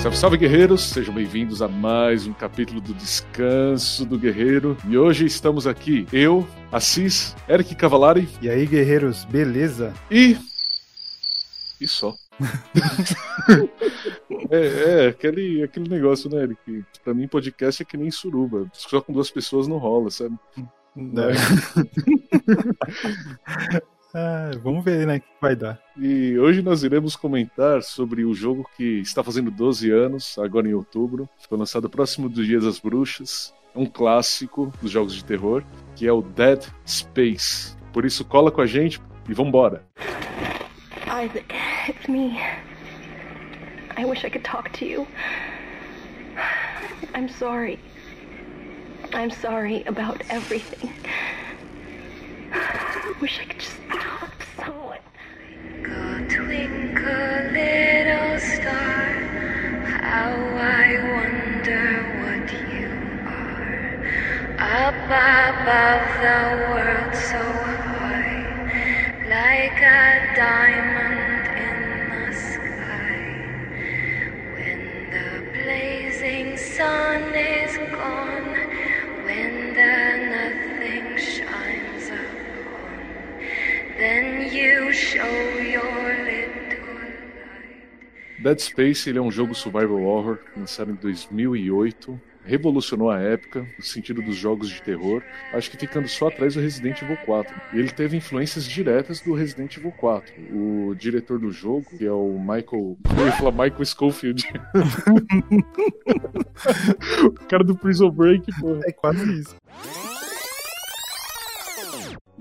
Salve, salve guerreiros! Sejam bem-vindos a mais um capítulo do Descanso do Guerreiro. E hoje estamos aqui, eu, Assis, Eric Cavalari. E aí, guerreiros, beleza? E. E só. é, é aquele, aquele negócio, né, Eric? Pra mim, podcast é que nem suruba. Só com duas pessoas não rola, sabe? Não. É. Ah, vamos ver, né, o que vai dar. E hoje nós iremos comentar sobre o jogo que está fazendo 12 anos, agora em outubro. Foi lançado próximo dos Dias das Bruxas. É um clássico dos jogos de terror, que é o Dead Space. Por isso, cola com a gente e vambora. Isaac, it's me. I wish I could talk to you. I'm sorry. I'm sorry about everything. Wish I could just talk to someone. Go twinkle, little star. How I wonder what you are. Up above the world so high, like a diamond in the sky. When the blazing sun is gone, when the nothing shines. Dead Space ele é um jogo survival horror lançado em 2008 revolucionou a época no sentido dos jogos de terror, acho que ficando só atrás do Resident Evil 4. E ele teve influências diretas do Resident Evil 4. O diretor do jogo, que é o Michael. Eu ia falar Michael Schofield. o cara do Prison Break, pô. É quase isso.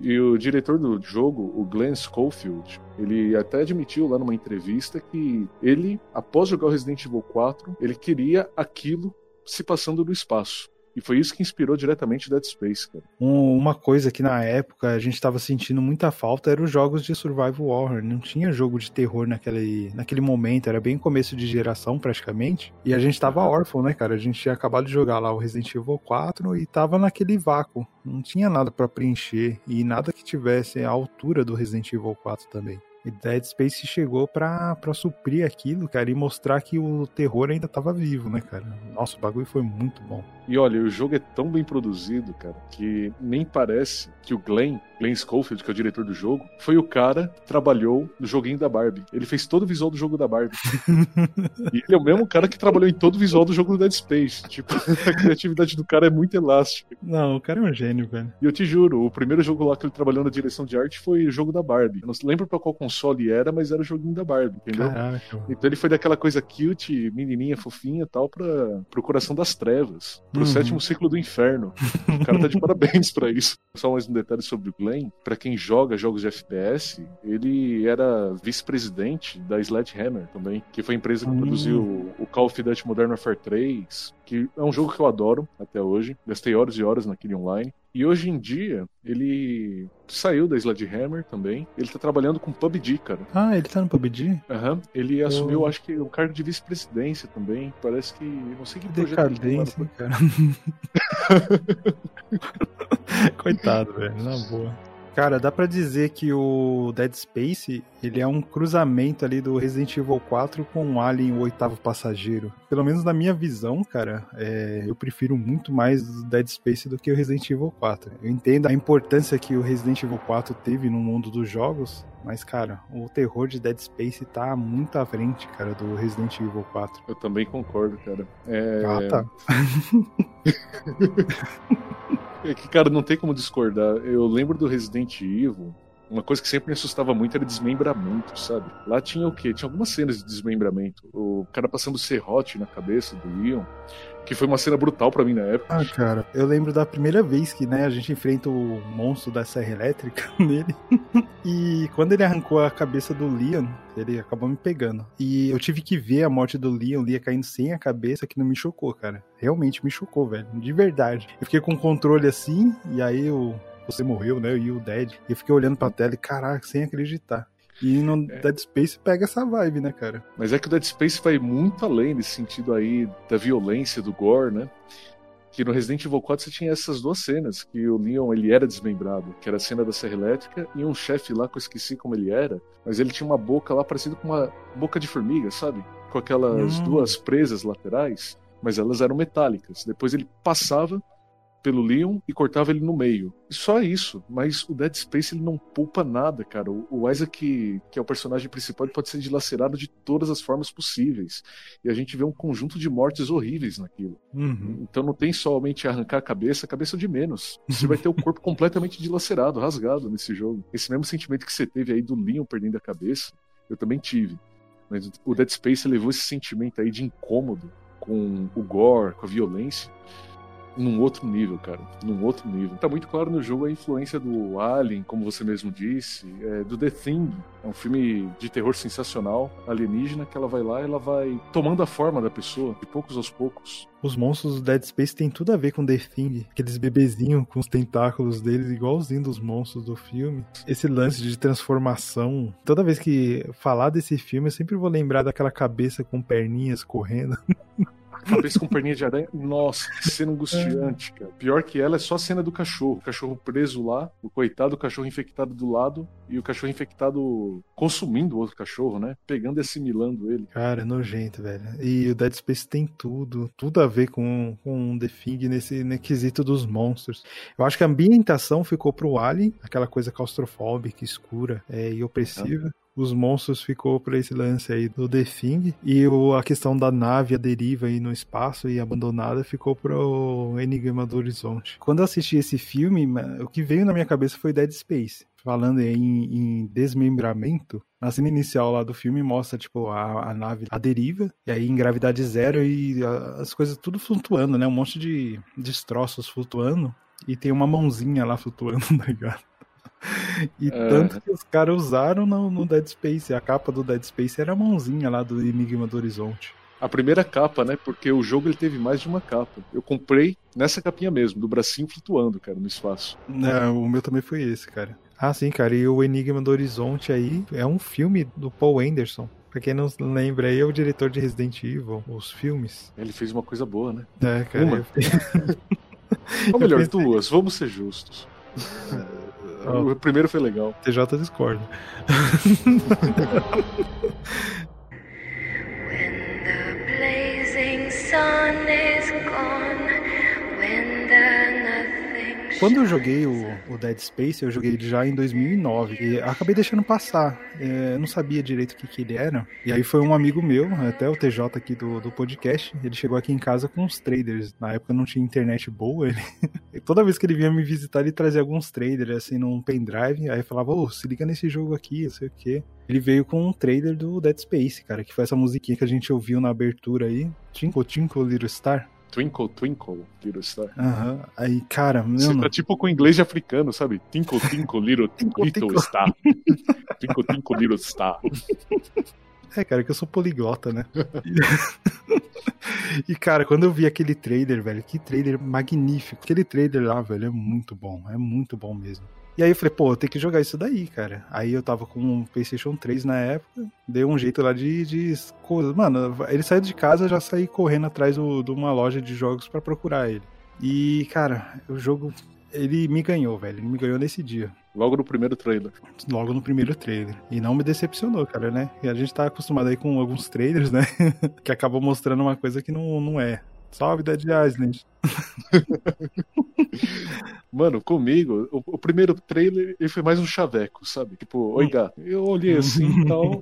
E o diretor do jogo, o Glenn Schofield, ele até admitiu lá numa entrevista que ele, após jogar o Resident Evil 4, ele queria aquilo se passando no espaço. E foi isso que inspirou diretamente Dead Space, cara. uma coisa que na época a gente estava sentindo muita falta era os jogos de survival horror. Não tinha jogo de terror naquele, naquele momento, era bem começo de geração praticamente. E a gente estava órfão, né, cara? A gente tinha acabado de jogar lá o Resident Evil 4 e tava naquele vácuo. Não tinha nada para preencher e nada que tivesse a altura do Resident Evil 4 também. E Dead Space chegou pra, pra suprir aquilo, cara, e mostrar que o terror ainda tava vivo, né, cara? Nossa, o bagulho foi muito bom. E olha, o jogo é tão bem produzido, cara, que nem parece que o Glenn, Glenn Schofield, que é o diretor do jogo, foi o cara que trabalhou no joguinho da Barbie. Ele fez todo o visual do jogo da Barbie. e ele é o mesmo cara que trabalhou em todo o visual do jogo do Dead Space. Tipo, a criatividade do cara é muito elástica. Não, o cara é um gênio, velho. E eu te juro, o primeiro jogo lá que ele trabalhou na direção de arte foi o jogo da Barbie. Eu não lembro pra qual console era, mas era o joguinho da Barbie, entendeu? Caraca. Então ele foi daquela coisa cute, menininha, fofinha tal, pra, pro coração das trevas pro uhum. sétimo ciclo do inferno. O cara tá de parabéns para isso. Só mais um detalhe sobre o Glenn. Para quem joga jogos de FPS, ele era vice-presidente da Sledgehammer também, que foi a empresa que uhum. produziu o Call of Duty Modern Warfare 3, que é um jogo que eu adoro até hoje. Gastei horas e horas naquele online. E hoje em dia, ele saiu da Sledgehammer também. Ele tá trabalhando com PUBG, cara. Ah, ele tá no PUBG? Aham. Uhum. Ele assumiu, acho que, o cargo de vice-presidência também. Parece que. Não sei que Decadência, cara. Coitado, velho, na boa. Cara, dá para dizer que o Dead Space, ele é um cruzamento ali do Resident Evil 4 com o Alien, o oitavo passageiro. Pelo menos na minha visão, cara, é, eu prefiro muito mais o Dead Space do que o Resident Evil 4. Eu entendo a importância que o Resident Evil 4 teve no mundo dos jogos, mas, cara, o terror de Dead Space tá muito à frente, cara, do Resident Evil 4. Eu também concordo, cara. É... Ah, tá. É que, cara, não tem como discordar. Eu lembro do Resident Evil. Uma coisa que sempre me assustava muito era desmembramento, sabe? Lá tinha o quê? Tinha algumas cenas de desmembramento. O cara passando serrote na cabeça do Leon que foi uma cena brutal para mim na época. Ah, cara, eu lembro da primeira vez que, né, a gente enfrenta o monstro da serra elétrica nele. e quando ele arrancou a cabeça do Leon, ele acabou me pegando. E eu tive que ver a morte do Leon, Leon caindo sem a cabeça, que não me chocou, cara. Realmente me chocou, velho. De verdade. Eu fiquei com o controle assim, e aí o, você morreu, né? E o Dead. E eu fiquei olhando pra tela e, caraca, sem acreditar. E no é. Dead Space pega essa vibe, né, cara? Mas é que o Dead Space vai muito além nesse sentido aí da violência, do gore, né? Que no Resident Evil 4 você tinha essas duas cenas, que o Leon ele era desmembrado, que era a cena da serra elétrica, e um chefe lá que eu esqueci como ele era, mas ele tinha uma boca lá parecida com uma boca de formiga, sabe? com aquelas hum. duas presas laterais, mas elas eram metálicas. Depois ele passava pelo Leon e cortava ele no meio. E só isso, mas o Dead Space ele não poupa nada, cara. O Isaac, que é o personagem principal, ele pode ser dilacerado de todas as formas possíveis. E a gente vê um conjunto de mortes horríveis naquilo. Uhum. Então não tem somente arrancar a cabeça, a cabeça de menos. Você vai ter o corpo completamente dilacerado, rasgado nesse jogo. Esse mesmo sentimento que você teve aí do Leon perdendo a cabeça, eu também tive. Mas o Dead Space levou esse sentimento aí de incômodo com o gore, com a violência num outro nível, cara. Num outro nível. Tá muito claro no jogo a influência do Alien, como você mesmo disse, é, do The Thing. É um filme de terror sensacional, alienígena, que ela vai lá e ela vai tomando a forma da pessoa, de poucos aos poucos. Os monstros do Dead Space tem tudo a ver com The Thing, aqueles bebezinhos com os tentáculos deles, igualzinho dos monstros do filme. Esse lance de transformação. Toda vez que falar desse filme, eu sempre vou lembrar daquela cabeça com perninhas correndo. cabeça com perninha de aranha. Nossa, que cena angustiante, cara. Pior que ela é só a cena do cachorro. O cachorro preso lá, o coitado, o cachorro infectado do lado e o cachorro infectado consumindo o outro cachorro, né? Pegando e assimilando ele. Cara, é nojento, velho. E o Dead Space tem tudo, tudo a ver com, com The Thing nesse, nesse quesito dos monstros. Eu acho que a ambientação ficou pro Alien, aquela coisa claustrofóbica, escura é, e opressiva os monstros ficou para esse lance aí do The Thing e o, a questão da nave a deriva aí no espaço e abandonada ficou pro Enigma do Horizonte. Quando eu assisti esse filme, o que veio na minha cabeça foi Dead Space. Falando em, em desmembramento, na cena inicial lá do filme mostra, tipo, a, a nave a deriva, e aí em gravidade zero e a, as coisas tudo flutuando, né? Um monte de destroços flutuando. E tem uma mãozinha lá flutuando, tá ligado? E é. tanto que os caras usaram no, no, Dead Space. A capa do Dead Space era a mãozinha lá do Enigma do Horizonte. A primeira capa, né? Porque o jogo ele teve mais de uma capa. Eu comprei nessa capinha mesmo, do bracinho flutuando, cara, no espaço. É, o meu também foi esse, cara. Ah, sim, cara. E o Enigma do Horizonte aí é um filme do Paul Anderson. Pra quem não lembra aí, é o diretor de Resident Evil, os filmes. Ele fez uma coisa boa, né? É, cara. Uma. Eu... Ou melhor, duas, vamos ser justos. O primeiro foi legal. TJ discorda. When the blazing sun is gone, quando eu joguei o, o, Dead Space, eu joguei ele já em 2009 e acabei deixando passar. É, não sabia direito o que, que ele era. E aí foi um amigo meu, até o TJ aqui do, do podcast, ele chegou aqui em casa com uns traders. Na época não tinha internet boa. Ele... Toda vez que ele vinha me visitar, ele trazia alguns traders assim num pendrive. Aí falava, ô, oh, se liga nesse jogo aqui, não sei o que. Ele veio com um trailer do Dead Space, cara, que foi essa musiquinha que a gente ouviu na abertura aí. Twinkle Twinkle Little Star. Twinkle Twinkle Little Star. Aham. Uhum. Aí, cara, meu. Você tá tipo com inglês de africano, sabe? Twinkle Twinkle Little, twinkle, little Star. twinkle Twinkle Little Star. É, cara, que eu sou poliglota, né? e, cara, quando eu vi aquele trailer, velho, que trailer magnífico. Aquele trailer lá, velho, é muito bom. É muito bom mesmo. E aí eu falei, pô, eu tenho que jogar isso daí, cara. Aí eu tava com um PlayStation 3 na época, dei um jeito lá de, de coisas. Mano, ele saiu de casa, já saí correndo atrás do, de uma loja de jogos para procurar ele. E, cara, o jogo, ele me ganhou, velho. Ele me ganhou nesse dia. Logo no primeiro trailer. Logo no primeiro trailer. E não me decepcionou, cara, né? E a gente tá acostumado aí com alguns trailers, né? que acabam mostrando uma coisa que não, não é. Salve, Dead Island. Mano, comigo, o, o, primeiro trailer ele foi mais um chaveco, sabe? Tipo, oi gato. Eu olhei assim e tal.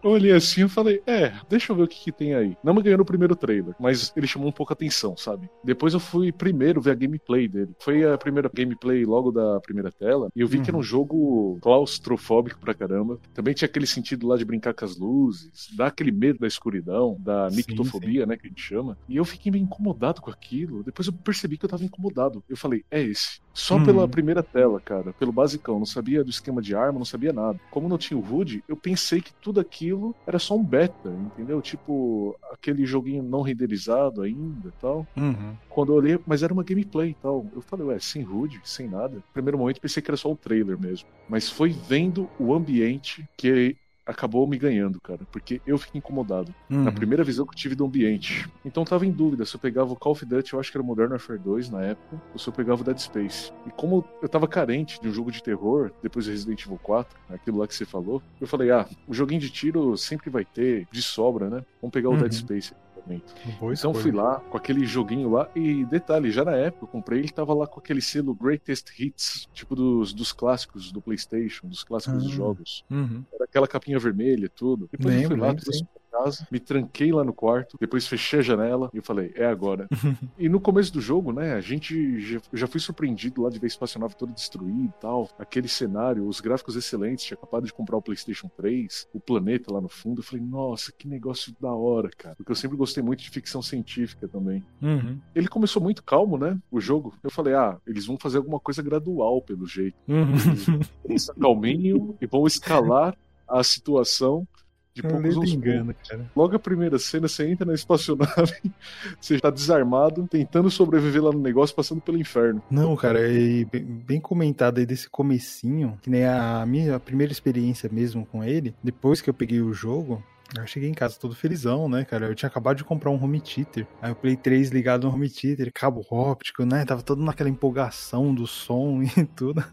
eu olhei assim e falei, é, deixa eu ver o que, que tem aí. Não me ganhou no primeiro trailer, mas ele chamou um pouco a atenção, sabe? Depois eu fui primeiro ver a gameplay dele. Foi a primeira gameplay logo da primeira tela, e eu vi uhum. que era um uhum. jogo claustrofóbico pra caramba. Também tinha aquele sentido lá de brincar com as luzes, dar aquele medo da escuridão, da nictofobia, né, que a gente chama. E eu fiquei meio incomodado com aquilo. Depois eu percebi que eu tava incomodado eu falei, é esse. Só hum. pela primeira tela, cara, pelo basicão. Não sabia do esquema de arma, não sabia nada. Como não tinha o HUD, eu pensei que tudo aquilo era só um beta, entendeu? Tipo, aquele joguinho não renderizado ainda e tal. Uhum. Quando eu olhei, mas era uma gameplay e tal. Eu falei, ué, sem HUD, sem nada. No primeiro momento pensei que era só o trailer mesmo. Mas foi vendo o ambiente que acabou me ganhando, cara, porque eu fiquei incomodado. Uhum. Na primeira visão que eu tive do ambiente. Então tava em dúvida se eu pegava o Call of Duty, eu acho que era Modern Warfare 2 na época, ou se eu pegava o Dead Space. E como eu tava carente de um jogo de terror, depois do Resident Evil 4, aquilo lá que você falou, eu falei, ah, o joguinho de tiro sempre vai ter, de sobra, né? Vamos pegar o Dead uhum. Space Boa então escolha. fui lá com aquele joguinho lá e detalhe, já na época eu comprei, ele tava lá com aquele selo Greatest Hits, tipo dos, dos clássicos do PlayStation, dos clássicos dos ah, jogos. Uhum. Era aquela capinha vermelha, tudo. Depois lembro, eu fui lá, trouxe casa, me tranquei lá no quarto, depois fechei a janela e eu falei, é agora. e no começo do jogo, né, a gente já, já fui surpreendido lá de ver a espaçonave toda destruída e tal, aquele cenário, os gráficos excelentes, tinha acabado de comprar o PlayStation 3, o planeta lá no fundo, eu falei, nossa, que negócio da hora, cara. Porque eu sempre gostei muito de ficção científica também. Uhum. Ele começou muito calmo, né, o jogo. Eu falei, ah, eles vão fazer alguma coisa gradual, pelo jeito. Uhum. Eles calminho e vão escalar a situação de poucos engano, cara. Logo a primeira cena, você entra na espaçonave, você está desarmado, tentando sobreviver lá no negócio, passando pelo inferno. Não, cara, é bem comentado aí desse comecinho, que nem a minha primeira experiência mesmo com ele, depois que eu peguei o jogo, eu cheguei em casa todo felizão, né, cara? Eu tinha acabado de comprar um home theater. Aí o Play 3 ligado no home theater, cabo óptico, né? Tava todo naquela empolgação do som e tudo.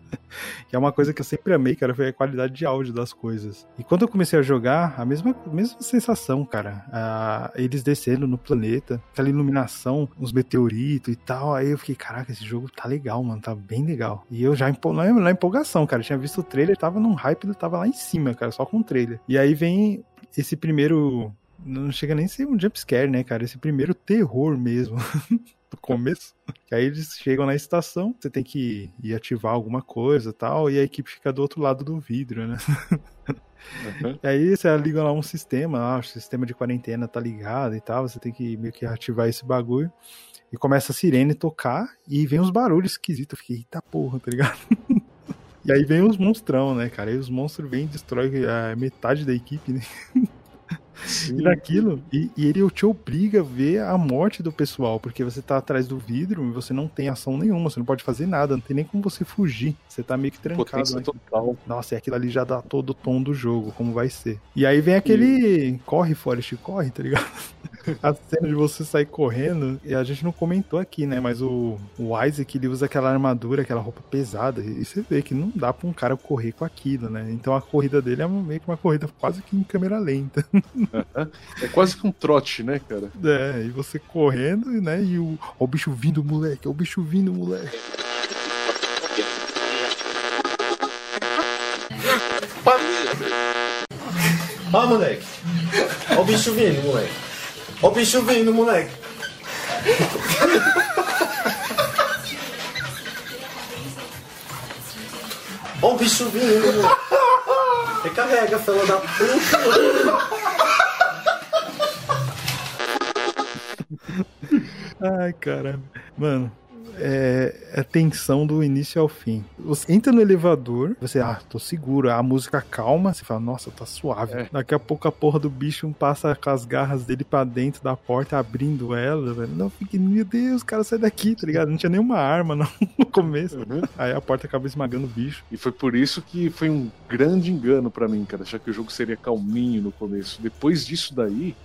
que é uma coisa que eu sempre amei, cara, foi a qualidade de áudio das coisas. E quando eu comecei a jogar, a mesma, mesma sensação, cara. Ah, eles descendo no planeta, aquela iluminação, uns meteoritos e tal. Aí eu fiquei, caraca, esse jogo tá legal, mano, tá bem legal. E eu já na empolgação, cara. Eu tinha visto o trailer, tava num hype, tava lá em cima, cara, só com o trailer. E aí vem esse primeiro. Não chega nem a ser um jumpscare, né, cara? Esse primeiro terror mesmo. do começo. Que aí eles chegam na estação, você tem que ir ativar alguma coisa tal, e a equipe fica do outro lado do vidro, né? Uhum. E aí você liga lá um sistema, ah, o sistema de quarentena tá ligado e tal, você tem que meio que ativar esse bagulho. E começa a sirene tocar e vem uns barulhos esquisitos. Eu fiquei, eita porra, tá ligado? E aí vem os monstrão, né, cara? E os monstros vêm e destroem a metade da equipe, né? Sim. E naquilo, e, e, ele te obriga a ver a morte do pessoal, porque você tá atrás do vidro e você não tem ação nenhuma, você não pode fazer nada, não tem nem como você fugir. Você tá meio que trancado. Né? Total. Nossa, e aquilo ali já dá todo o tom do jogo, como vai ser. E aí vem aquele e... corre, Forest, corre, tá ligado? a cena de você sair correndo, e a gente não comentou aqui, né? Mas o, o Isaac, ele usa aquela armadura, aquela roupa pesada, e você vê que não dá pra um cara correr com aquilo, né? Então a corrida dele é meio que uma corrida quase que em câmera lenta. É quase que um trote, né, cara? É, e você correndo, né? E o, ó, o bicho vindo, moleque, ó, o bicho vindo, moleque. Ó, moleque. Ó o bicho vindo, moleque. Ó o bicho vindo, moleque. Ó o bicho vindo, moleque. Recarrega, fela da puta. Ai, caramba. Mano, é, é tensão do início ao fim. Você entra no elevador, você, ah, tô seguro, a música calma, você fala, nossa, tá suave. É. Daqui a pouco a porra do bicho passa com as garras dele pra dentro da porta, abrindo ela, velho. Não, fique, meu Deus, cara, sai daqui, tá ligado? Não tinha nenhuma arma não, no começo. Uhum. Aí a porta acaba esmagando o bicho. E foi por isso que foi um grande engano para mim, cara, achar que o jogo seria calminho no começo. Depois disso daí,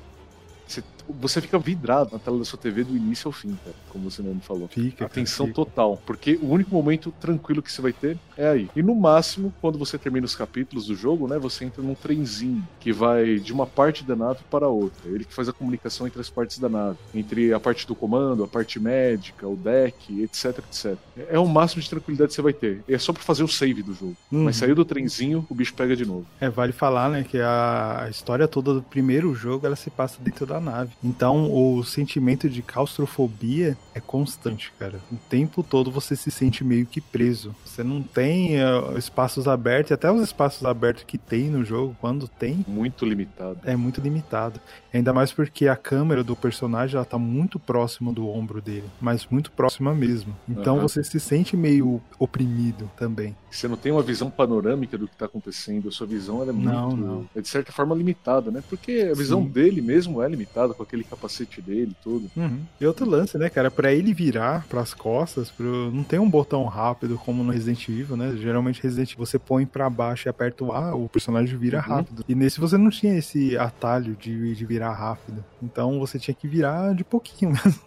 você fica vidrado na tela da sua TV do início ao fim, cara, como você mesmo falou. Fica. Atenção fica. total. Porque o único momento tranquilo que você vai ter é aí. E no máximo, quando você termina os capítulos do jogo, né, você entra num trenzinho que vai de uma parte da nave para outra. Ele que faz a comunicação entre as partes da nave, entre a parte do comando, a parte médica, o deck, etc, etc. É o máximo de tranquilidade que você vai ter. É só para fazer o save do jogo. Uhum. Mas saiu do trenzinho, o bicho pega de novo. É, vale falar, né, que a história toda do primeiro jogo, ela se passa dentro da nave. Então, o sentimento de claustrofobia é constante, cara. O tempo todo você se sente meio que preso. Você não tem uh, espaços abertos, e até os espaços abertos que tem no jogo, quando tem. Muito limitado. É muito limitado. Ainda mais porque a câmera do personagem ela tá muito próxima do ombro dele, mas muito próxima mesmo. Então uhum. você se sente meio oprimido também. Você não tem uma visão panorâmica do que tá acontecendo, a sua visão é muito. Não, não. É de certa forma limitada, né? Porque a visão Sim. dele mesmo é limitada com aquele capacete dele tudo. Uhum. E outro lance, né, cara? Pra ele virar pras costas, pro... não tem um botão rápido como no Resident Evil, né? Geralmente Resident você põe para baixo e aperta o A, o personagem vira uhum. rápido. E nesse você não tinha esse atalho de, de virar rápido. Então você tinha que virar de pouquinho mesmo.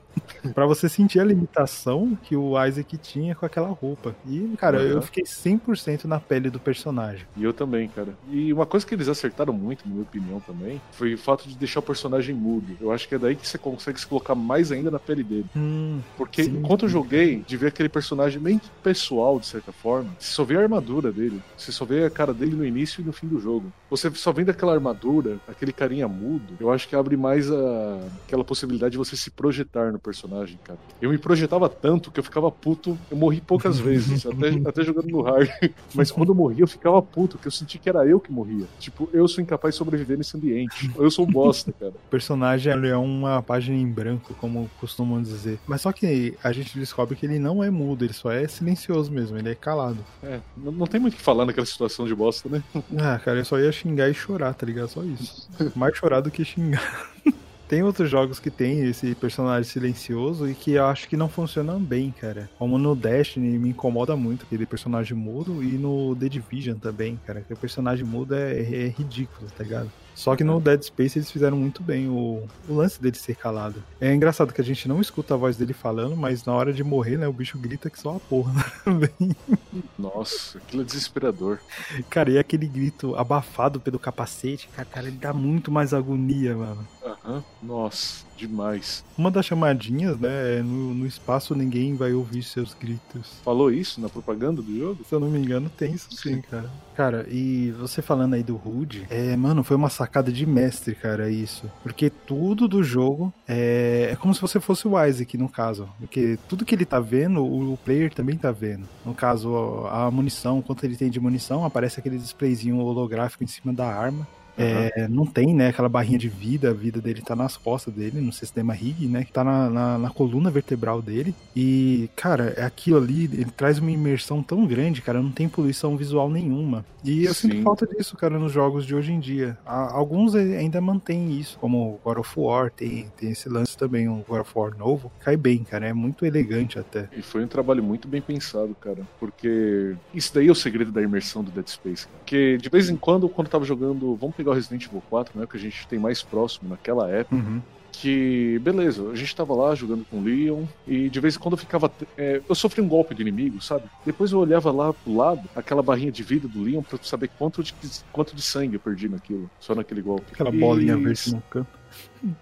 Para você sentir a limitação que o Isaac tinha com aquela roupa. E, cara, uhum. eu fiquei 100% na pele do personagem. E eu também, cara. E uma coisa que eles acertaram muito, na minha opinião também, foi o fato de deixar o personagem mudo. Eu acho que é daí que você consegue se colocar mais ainda na pele dele. Hum, Porque sim. enquanto eu joguei, de ver aquele personagem bem pessoal, de certa forma, você só vê a armadura dele. Você só vê a cara dele no início e no fim do jogo. Você só vendo aquela armadura, aquele carinha mudo, eu acho que abre mais a... aquela possibilidade de você se projetar no personagem, cara. Eu me projetava tanto que eu ficava puto. Eu morri poucas vezes, até, até jogando no hard. Mas quando eu morria, eu ficava puto, que eu senti que era eu que morria. Tipo, eu sou incapaz de sobreviver nesse ambiente. Eu sou um bosta, cara. O personagem é uma página em branco, como costumam dizer. Mas só que a gente descobre que ele não é mudo, ele só é silencioso mesmo, ele é calado. É, não, não tem muito o que falar naquela situação de bosta, né? Ah, cara, eu só ia xingar e chorar, tá ligado? Só isso. Mais chorar do que xingar. Tem outros jogos que tem esse personagem silencioso e que eu acho que não funcionam bem, cara. Como no Destiny me incomoda muito aquele personagem mudo e no The Division também, cara. Que o personagem mudo é, é ridículo, tá ligado? Só que no Dead Space eles fizeram muito bem o, o lance dele ser calado. É engraçado que a gente não escuta a voz dele falando, mas na hora de morrer, né, o bicho grita que só a porra também. Nossa, aquilo é desesperador. Cara, e aquele grito abafado pelo capacete, cara, cara ele dá muito mais agonia, mano. Aham, nossa demais. Uma das chamadinhas, né? É no, no espaço ninguém vai ouvir seus gritos. Falou isso na propaganda do jogo? Se eu não me engano, tem isso sim, cara. Cara, e você falando aí do Rude, é, mano, foi uma sacada de mestre, cara, isso. Porque tudo do jogo é, é como se você fosse o Isaac, no caso. Porque tudo que ele tá vendo, o player também tá vendo. No caso, a munição, quanto ele tem de munição, aparece aquele displayzinho holográfico em cima da arma. É, não tem, né, aquela barrinha de vida, a vida dele tá nas costas dele, no sistema Rig, né, que tá na, na, na, coluna vertebral dele. E, cara, é aquilo ali, ele traz uma imersão tão grande, cara, não tem poluição visual nenhuma. E eu Sim. sinto falta disso, cara, nos jogos de hoje em dia. Alguns ainda mantêm isso, como God of War, tem, tem esse lance também, um God of War novo. Cai bem, cara, é muito elegante até. E foi um trabalho muito bem pensado, cara, porque isso daí é o segredo da imersão do Dead Space. Porque de vez em quando, quando eu tava jogando, vamos pegar o Resident Evil 4, né, que a gente tem mais próximo naquela época. Uhum que, beleza, a gente tava lá jogando com o Leon e de vez em quando eu ficava. É, eu sofri um golpe do inimigo, sabe? Depois eu olhava lá pro lado, aquela barrinha de vida do Leon, pra saber quanto de, quanto de sangue eu perdi naquilo, só naquele golpe. Aquela bolinha e... verde no canto.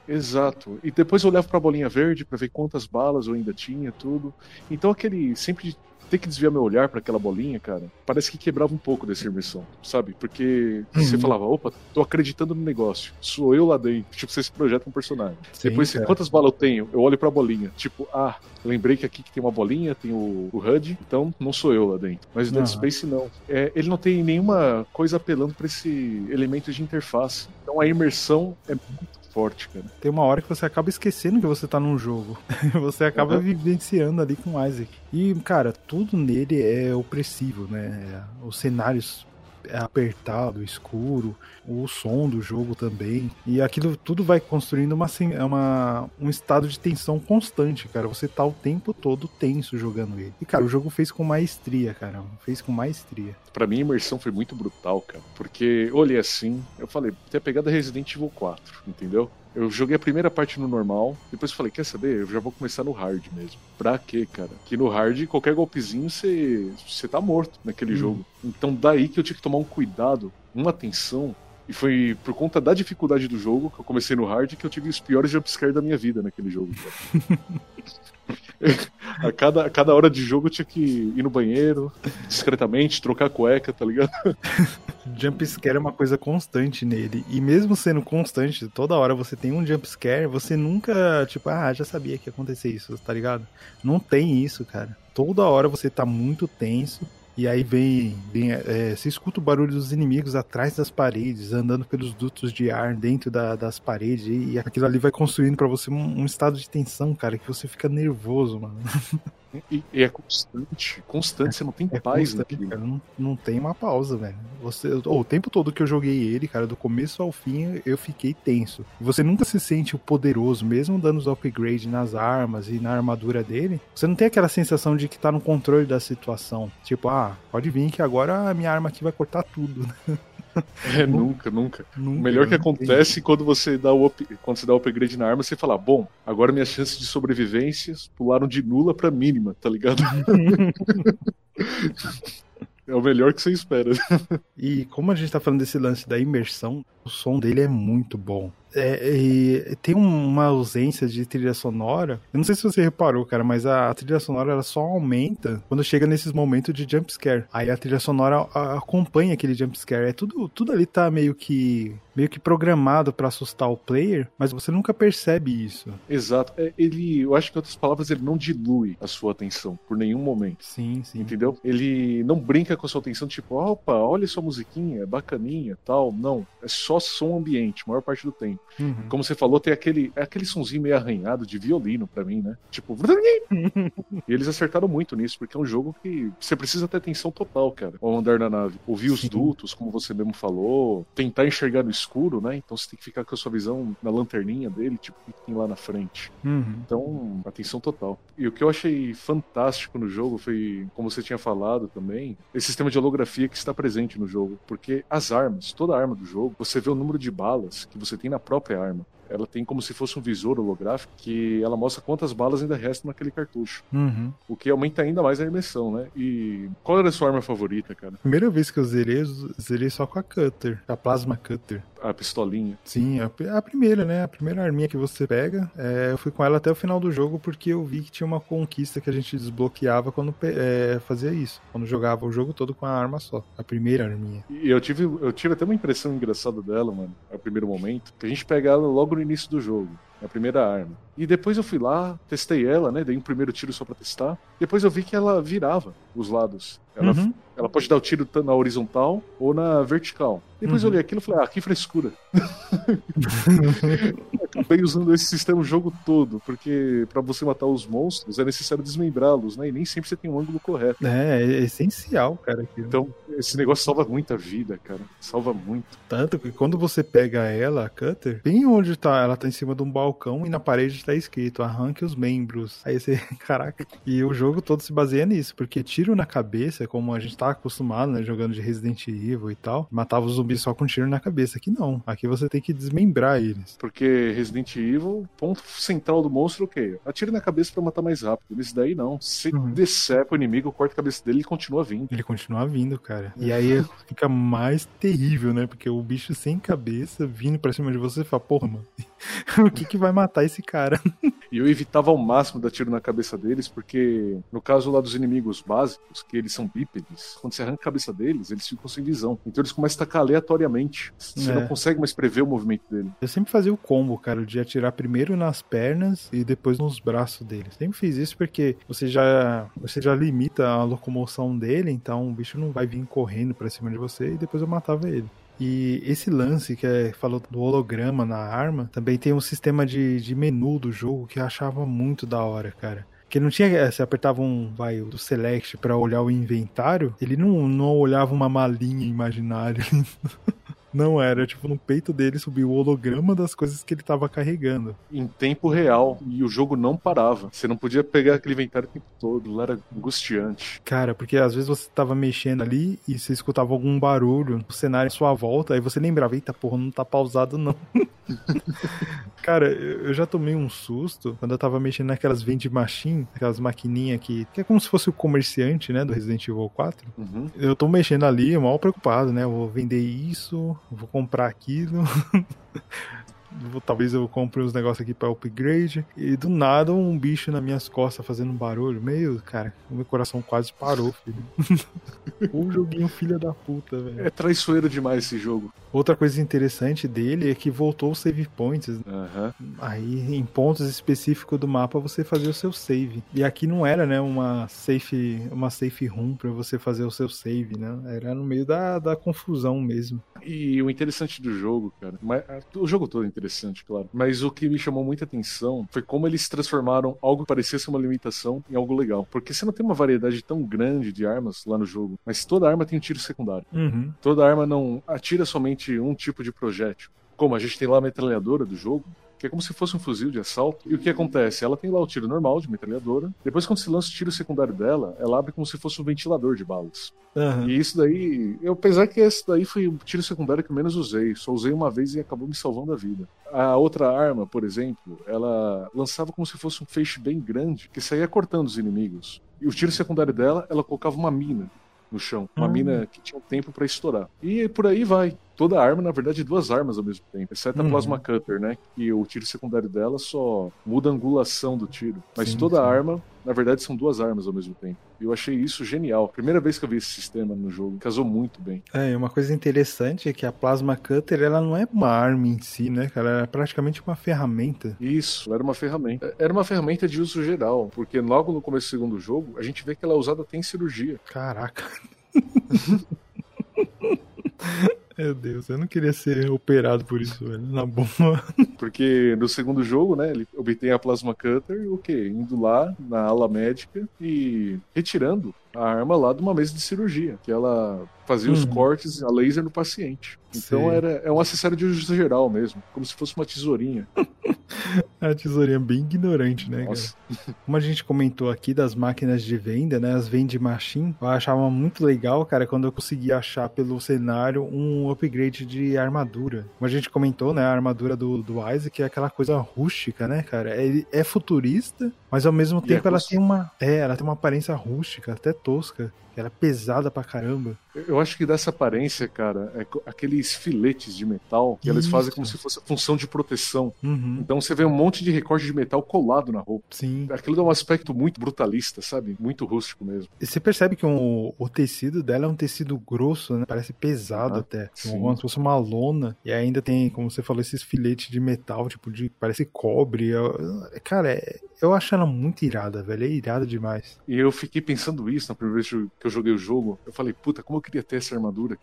Exato. E depois eu olhava pra bolinha verde para ver quantas balas eu ainda tinha, tudo. Então aquele sempre ter que desviar meu olhar para aquela bolinha, cara, parece que quebrava um pouco dessa imersão, sabe? Porque uhum. você falava, opa, tô acreditando no negócio, sou eu lá dentro. Tipo, você se projeta um personagem. Sim, Depois, você, quantas balas eu tenho? Eu olho pra bolinha. Tipo, ah, lembrei que aqui que tem uma bolinha, tem o, o HUD, então não sou eu lá dentro. Mas o Dead Space não. É, ele não tem nenhuma coisa apelando para esse elemento de interface. Então a imersão é muito forte, cara. Tem uma hora que você acaba esquecendo que você tá num jogo. você acaba uhum. vivenciando ali com o Isaac. E, cara, tudo nele é opressivo, né? Os cenários é apertado, escuro, o som do jogo também. E aquilo tudo vai construindo uma, é uma, um estado de tensão constante, cara. Você tá o tempo todo tenso jogando ele. E, cara, o jogo fez com maestria, cara. Fez com maestria. Pra mim, a imersão foi muito brutal, cara. Porque olhei assim, eu falei, tem a pegada Resident Evil 4, entendeu? Eu joguei a primeira parte no normal, depois falei, quer saber? Eu já vou começar no hard mesmo. Pra quê, cara? Que no hard, qualquer golpezinho, você, tá morto naquele hum. jogo. Então daí que eu tive que tomar um cuidado, uma atenção. E foi por conta da dificuldade do jogo que eu comecei no hard que eu tive os piores jumpscares da minha vida naquele jogo. a, cada, a cada hora de jogo eu tinha que ir no banheiro, discretamente, trocar a cueca, tá ligado? Jumpscare é uma coisa constante nele. E mesmo sendo constante, toda hora você tem um jumpscare, você nunca, tipo, ah, já sabia que ia acontecer isso, tá ligado? Não tem isso, cara. Toda hora você tá muito tenso e aí vem, vem é, você escuta o barulho dos inimigos atrás das paredes, andando pelos dutos de ar dentro da, das paredes, e aquilo ali vai construindo para você um, um, estado de tensão, cara, que você fica nervoso, mano. E, e, é constante. Constante, você não tem é paz naquilo. Cara, não, não tem uma pausa, velho. Você, oh, o tempo todo que eu joguei ele, cara, do começo ao fim, eu fiquei tenso. Você nunca se sente o poderoso, mesmo dando os upgrades nas armas e na armadura dele. Você não tem aquela sensação de que tá no controle da situação. Tipo, ah, pode vir que agora a minha arma aqui vai cortar tudo. É, nunca, nunca, nunca. O melhor que acontece quando você dá o up, quando você dá o upgrade na arma, você fala, bom, agora minhas chances de sobrevivência pularam de nula para mínima, tá ligado? É o melhor que você espera. E como a gente tá falando desse lance da imersão, o som dele é muito bom. É, tem uma ausência de trilha sonora. Eu não sei se você reparou, cara, mas a, a, trilha sonora ela só aumenta quando chega nesses momentos de jump scare. Aí a trilha sonora a, acompanha aquele jump scare. É tudo, tudo ali tá meio que meio que programado para assustar o player, mas você nunca percebe isso. Exato. É, ele, eu acho que em outras palavras, ele não dilui a sua atenção por nenhum momento. Sim, sim. Entendeu? Ele não brinca com a sua atenção, tipo, opa, olha sua musiquinha, é bacaninha, tal. Não. É só som ambiente, a maior parte do tempo. Uhum. Como você falou, tem aquele, é aquele sonzinho meio arranhado de violino para mim, né? Tipo, e eles acertaram muito nisso, porque é um jogo que você precisa ter atenção total, cara, ao andar na nave. Ouvir os dutos, como você mesmo falou, tentar enxergar no escuro, né? Então você tem que ficar com a sua visão na lanterninha dele, tipo, o que tem lá na frente. Uhum. Então, atenção total. E o que eu achei fantástico no jogo foi, como você tinha falado também, esse sistema de holografia que está presente no jogo. Porque as armas, toda arma do jogo, você vê o número de balas que você tem na própria arma ela tem como se fosse um visor holográfico que ela mostra quantas balas ainda restam naquele cartucho. Uhum. O que aumenta ainda mais a imersão, né? E qual era a sua arma favorita, cara? Primeira vez que eu zerei, eu zerei só com a Cutter, a Plasma Cutter. A pistolinha. Sim, a, a primeira, né? A primeira arminha que você pega. É, eu fui com ela até o final do jogo porque eu vi que tinha uma conquista que a gente desbloqueava quando é, fazia isso. Quando jogava o jogo todo com a arma só. A primeira arminha. E eu tive, eu tive até uma impressão engraçada dela, mano, a primeiro momento. Que a gente pegava logo no início do jogo. A primeira arma. E depois eu fui lá, testei ela, né? Dei um primeiro tiro só pra testar. Depois eu vi que ela virava os lados. Ela, uhum. ela pode dar o tiro na horizontal ou na vertical. Depois uhum. eu olhei aquilo e falei, ah, que frescura. Acabei usando esse sistema o jogo todo, porque para você matar os monstros é necessário desmembrá-los, né? E nem sempre você tem um ângulo correto. É, é essencial, cara. Aquilo. Então, esse negócio salva muita vida, cara. Salva muito. Tanto que quando você pega ela, a Cutter, bem onde tá, ela tá em cima de um balcão e na parede tá escrito arranque os membros. Aí você, caraca. E o jogo todo se baseia nisso, porque tiro na cabeça, como a gente tá acostumado, né, jogando de Resident Evil e tal, matava os zumbis só com tiro na cabeça. Aqui não. Aqui você tem que desmembrar eles. Porque Resident Evil, ponto central do monstro, o quê? Atira na cabeça para matar mais rápido. Nesse daí não. Se uhum. decepa o inimigo, corta a cabeça dele, ele continua vindo. Ele continua vindo, cara. E aí fica mais terrível, né? Porque o bicho sem cabeça vindo pra cima de você e fala, porra, mano, o que que vai matar esse cara? E eu evitava ao máximo dar tiro na cabeça deles, porque no caso lá dos inimigos básicos, que eles são bípedes, quando você arranca a cabeça deles, eles ficam sem visão. Então eles começam a atacar aleatoriamente. Você é. não consegue mais prever o movimento dele. Eu sempre fazia o combo, cara, de atirar primeiro nas pernas e depois nos braços dele. Sempre fiz isso porque você já, você já limita a locomoção dele, então o bicho não vai vir correndo pra cima de você e depois eu matava ele. E esse lance que é, falou do holograma na arma, também tem um sistema de, de menu do jogo que eu achava muito da hora, cara. Que não tinha. Eh, você apertava um, vai, do select para olhar o inventário, ele não, não olhava uma malinha imaginária. Não era, tipo, no peito dele subiu o holograma das coisas que ele tava carregando. Em tempo real. E o jogo não parava. Você não podia pegar aquele inventário o tempo todo. Lá era angustiante. Cara, porque às vezes você tava mexendo ali e você escutava algum barulho no cenário à sua volta. Aí você lembrava, eita porra, não tá pausado não. Cara, eu já tomei um susto quando eu tava mexendo naquelas vending machine, aquelas maquininhas que, que é como se fosse o comerciante, né, do Resident Evil 4. Uhum. Eu tô mexendo ali, mal preocupado, né? Eu vou vender isso, vou comprar aquilo. talvez eu compre uns negócios aqui para upgrade. E do nada um bicho nas minhas costas fazendo um barulho. Meio, cara, o meu coração quase parou, filho. um joguinho filha da puta, velho. É traiçoeiro demais esse jogo. Outra coisa interessante dele é que voltou os save points. Uhum. Aí, em pontos específicos do mapa, você fazia o seu save. E aqui não era, né, uma safe, uma safe room para você fazer o seu save, né? Era no meio da, da confusão mesmo. E o interessante do jogo, cara, mas, o jogo todo interessante, claro. Mas o que me chamou muita atenção foi como eles transformaram algo que parecia ser uma limitação em algo legal. Porque você não tem uma variedade tão grande de armas lá no jogo, mas toda arma tem um tiro secundário. Uhum. Toda arma não atira somente um tipo de projétil. Como a gente tem lá a metralhadora do jogo, que é como se fosse um fuzil de assalto. E o que acontece? Ela tem lá o tiro normal de metralhadora. Depois, quando se lança o tiro secundário dela, ela abre como se fosse um ventilador de balas. Uhum. E isso daí, eu, apesar que esse daí foi o tiro secundário que eu menos usei, só usei uma vez e acabou me salvando a vida. A outra arma, por exemplo, ela lançava como se fosse um feixe bem grande que saía cortando os inimigos. E o tiro secundário dela, ela colocava uma mina no chão. Uma Hum. mina que tinha um tempo pra estourar. E por aí vai. Toda arma, na verdade, duas armas ao mesmo tempo. Exceto a Uhum. Plasma Cutter, né? Que o tiro secundário dela só muda a angulação do tiro. Mas Sim, toda sim. arma, na verdade, são duas armas ao mesmo tempo. E eu achei isso genial. Primeira vez que eu vi esse sistema no jogo. Casou muito bem. É, e uma coisa interessante é que a Plasma Cutter, ela não é uma arma em si, né, cara? Ela é praticamente uma ferramenta. Isso, era uma ferramenta. Era uma ferramenta de uso geral, porque logo no começo do segundo jogo, a gente vê que ela é usada até em cirurgia. Caraca. Meu Deus, eu não queria ser operado por isso, velho. Na boa. Porque no segundo jogo, né, ele obtém a Plasma Cutter, o quê? Indo lá na ala médica e retirando a arma lá de uma mesa de cirurgia, que ela fazia os Uhum. cortes a laser no paciente. Então era, é um acessório de uso geral mesmo, como se fosse uma tesourinha. A tesourinha bem ignorante, né, cara? Nossa, Como a gente comentou aqui das máquinas de venda, né? As vending machine, eu achava muito legal, cara, quando eu conseguia achar pelo cenário um upgrade de armadura. Como a gente comentou, né? A armadura do, do Isaac é aquela coisa rústica, né, cara? Ele é futurista, mas ao mesmo E tempo é ela tem uma. É, ela tem uma aparência rústica, até tosca. Ela é pesada pra caramba. eu acho que dessa aparência, cara, é aqueles filetes de metal que eles fazem Isso. como se fosse a função de proteção. Uhum. Então você vê um monte de recorte de metal colado na roupa. Sim. Aquilo dá um aspecto muito brutalista, sabe? Muito rústico mesmo. E você percebe que o, o tecido dela é um tecido grosso, né? Parece pesado Aham, até. sim. Como se fosse uma lona. E ainda tem, como você falou, esses filetes de metal, tipo, de. Parece cobre. Cara, é- eu acho ela muito irada, velho. É irada demais. E eu fiquei pensando isso na primeira vez que eu joguei o jogo. Eu falei, puta, como eu queria ter essa armadura.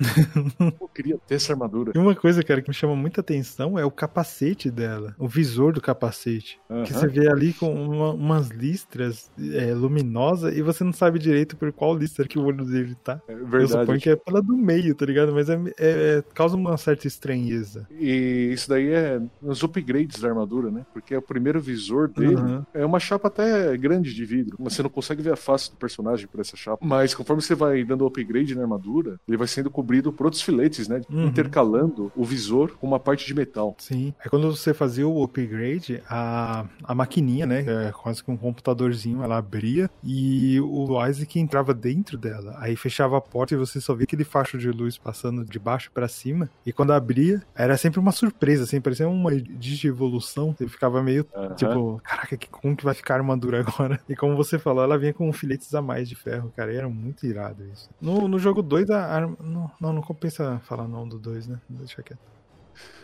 como eu queria ter essa armadura. E uma coisa, cara, que me chama muita atenção é o capacete dela. O visor do capacete. Que você vê ali com uma- umas listras é, luminosas e você não sabe direito por qual listra que o olho dele tá. É Eu verdade. suponho que é pela do meio, tá ligado? Mas é, é- é- causa uma certa estranheza. E isso daí é nos upgrades da armadura, né? Porque o primeiro visor dele Uhum. é uma chapa até grande de vidro. Mas você não consegue ver a face do personagem por essa chapa. Mas conforme você vai dando upgrade na armadura, ele vai sendo cobrido por outros filetes, né? Uhum. Intercalando o visor com uma parte de metal. Sim. Aí quando você fazia o upgrade, a, a maquininha, né? É quase que um computadorzinho, ela abria e o Isaac entrava dentro dela. Aí fechava a porta e você só via aquele facho de luz passando de baixo pra cima. E quando abria, era sempre uma surpresa, assim, parecia uma digievolução. Você ficava meio Aham. tipo, caraca, que, como que vai ficar a armadura agora? E como você falou, ela vinha com filetes a mais de ferro, cara. E era muito irado isso. No, no jogo 2, a arma. Não, não, não compensa falar não do 2, né? Deixa quieto.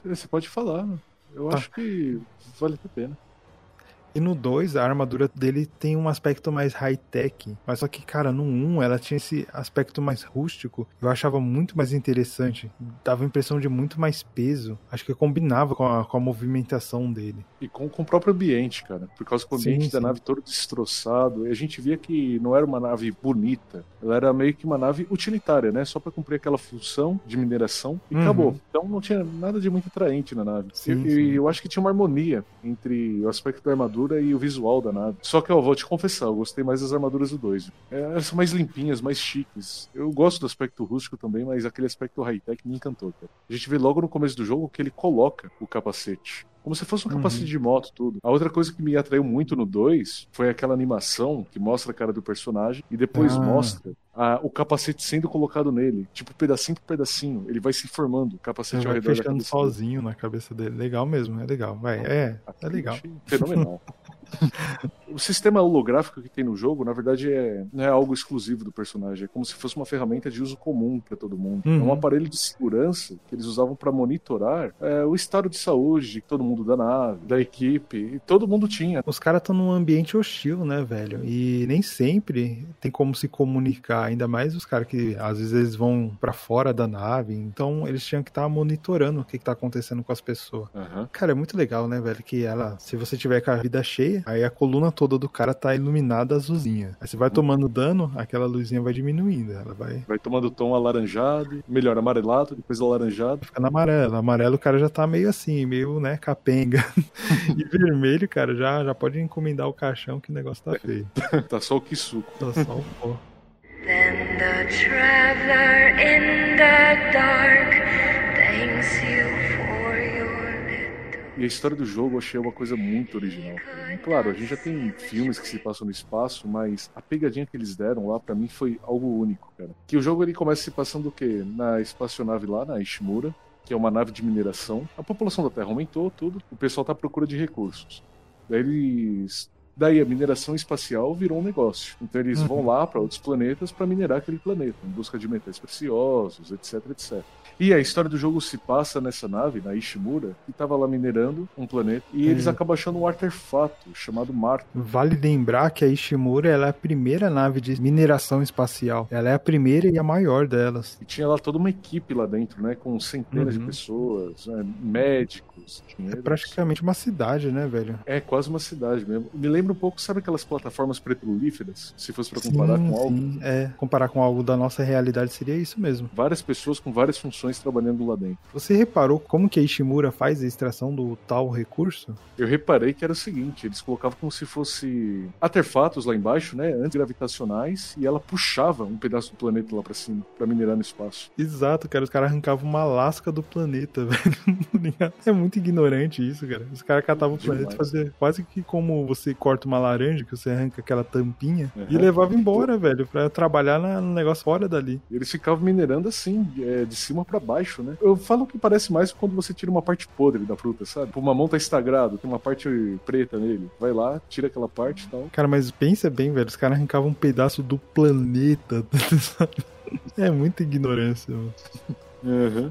Você pode falar, né? Eu Tá. acho que vale a pena. E no 2, a armadura dele tem um aspecto mais high-tech. Mas só que, cara, no 1, um, ela tinha esse aspecto mais rústico. Eu achava muito mais interessante. Dava a impressão de muito mais peso. Acho que combinava com a, com a movimentação dele. E com, com o próprio ambiente, cara. Por causa que o Sim, ambiente da sim. nave todo destroçado. E a gente via que não era uma nave bonita. Ela era meio que uma nave utilitária, né? Só pra cumprir aquela função de mineração e Uhum. acabou. Então não tinha nada de muito atraente na nave. Sim, e, e eu acho que tinha uma harmonia entre o aspecto da armadura e o visual da nave. Só que eu vou te confessar, eu gostei mais das armaduras do 2. É, elas são mais limpinhas, mais chiques. Eu gosto do aspecto rústico também, mas aquele aspecto high-tech me encantou, cara. A gente vê logo no começo do jogo que ele coloca o capacete. Como se fosse um Uhum. capacete de moto, tudo. A outra coisa que me atraiu muito no 2 foi aquela animação que mostra a cara do personagem e depois Ah. mostra a- o capacete sendo colocado nele. Tipo, pedacinho por pedacinho. Ele vai se formando, o capacete Ele ao vai redor fechando sozinho na cabeça dele. Legal mesmo, é legal. Vai, é, é legal. Fenomenal. o sistema holográfico que tem no jogo, na verdade, é, não é algo exclusivo do personagem. É como se fosse uma ferramenta de uso comum para todo mundo. Uhum. É um uhum. aparelho de segurança que eles usavam para monitorar é, o estado de saúde de todo mundo da nave, da equipe. E todo mundo tinha. Os caras estão num ambiente hostil, né, velho? E nem sempre tem como se comunicar. Ainda mais os caras que às vezes eles vão para fora da nave. Então eles tinham que estar tá monitorando o que, que tá acontecendo com as pessoas. Uhum. Cara, é muito legal, né, velho? Que ela, se você tiver com a vida cheia, aí a coluna toda do cara tá iluminada azulzinha. Aí você vai tomando dano, aquela luzinha vai diminuindo. Ela vai. Vai tomando tom alaranjado, melhor amarelado, depois alaranjado. Fica na amarelo. Amarelo o cara já tá meio assim, meio, né, capenga. e vermelho, cara, já, já pode encomendar o caixão que o negócio tá feio. tá só o que suco. Tá só o pó. Then the traveler in the dark thanks you e a história do jogo eu achei uma coisa muito original. E, claro, a gente já tem filmes que se passam no espaço, mas a pegadinha que eles deram lá para mim foi algo único, cara. Que o jogo ele começa se passando o quê? Na espaçonave lá, na Ishimura, que é uma nave de mineração. A população da Terra aumentou, tudo. O pessoal tá à procura de recursos. Daí eles Daí a mineração espacial virou um negócio. Então eles vão uhum. lá para outros planetas para minerar aquele planeta, em busca de metais preciosos, etc, etc. E a história do jogo se passa nessa nave, na Ishimura, que estava lá minerando um planeta, e eles é. acabam achando um artefato chamado Marco. Vale lembrar que a Ishimura ela é a primeira nave de mineração espacial. Ela é a primeira e a maior delas. E tinha lá toda uma equipe lá dentro, né? Com centenas uhum. de pessoas, né, médicos. É praticamente uma cidade, né, velho? É, quase uma cidade mesmo. Me lembra um pouco, sabe aquelas plataformas petrolíferas? Se fosse para comparar sim, com algo. Sim. É, comparar com algo da nossa realidade seria isso mesmo. Várias pessoas com várias funções trabalhando lá dentro. Você reparou como que a Ishimura faz a extração do tal recurso? Eu reparei que era o seguinte, eles colocavam como se fosse artefatos lá embaixo, né, antigravitacionais, e ela puxava um pedaço do planeta lá para cima, para minerar no espaço. Exato, cara, os caras arrancavam uma lasca do planeta, velho. é muito ignorante isso, cara. Os caras catavam o planeta e faziam quase que como você corta uma laranja, que você arranca aquela tampinha, uhum. e levava embora, velho, para trabalhar no negócio fora dali. Eles ficavam minerando assim, é, de cima para baixo, né? Eu falo que parece mais quando você tira uma parte podre da fruta, sabe? O mamão tá estragado, tem uma parte preta nele. Vai lá, tira aquela parte e tal. Cara, mas pensa bem, velho. Os caras arrancavam um pedaço do planeta. é muita ignorância, mano. Uhum.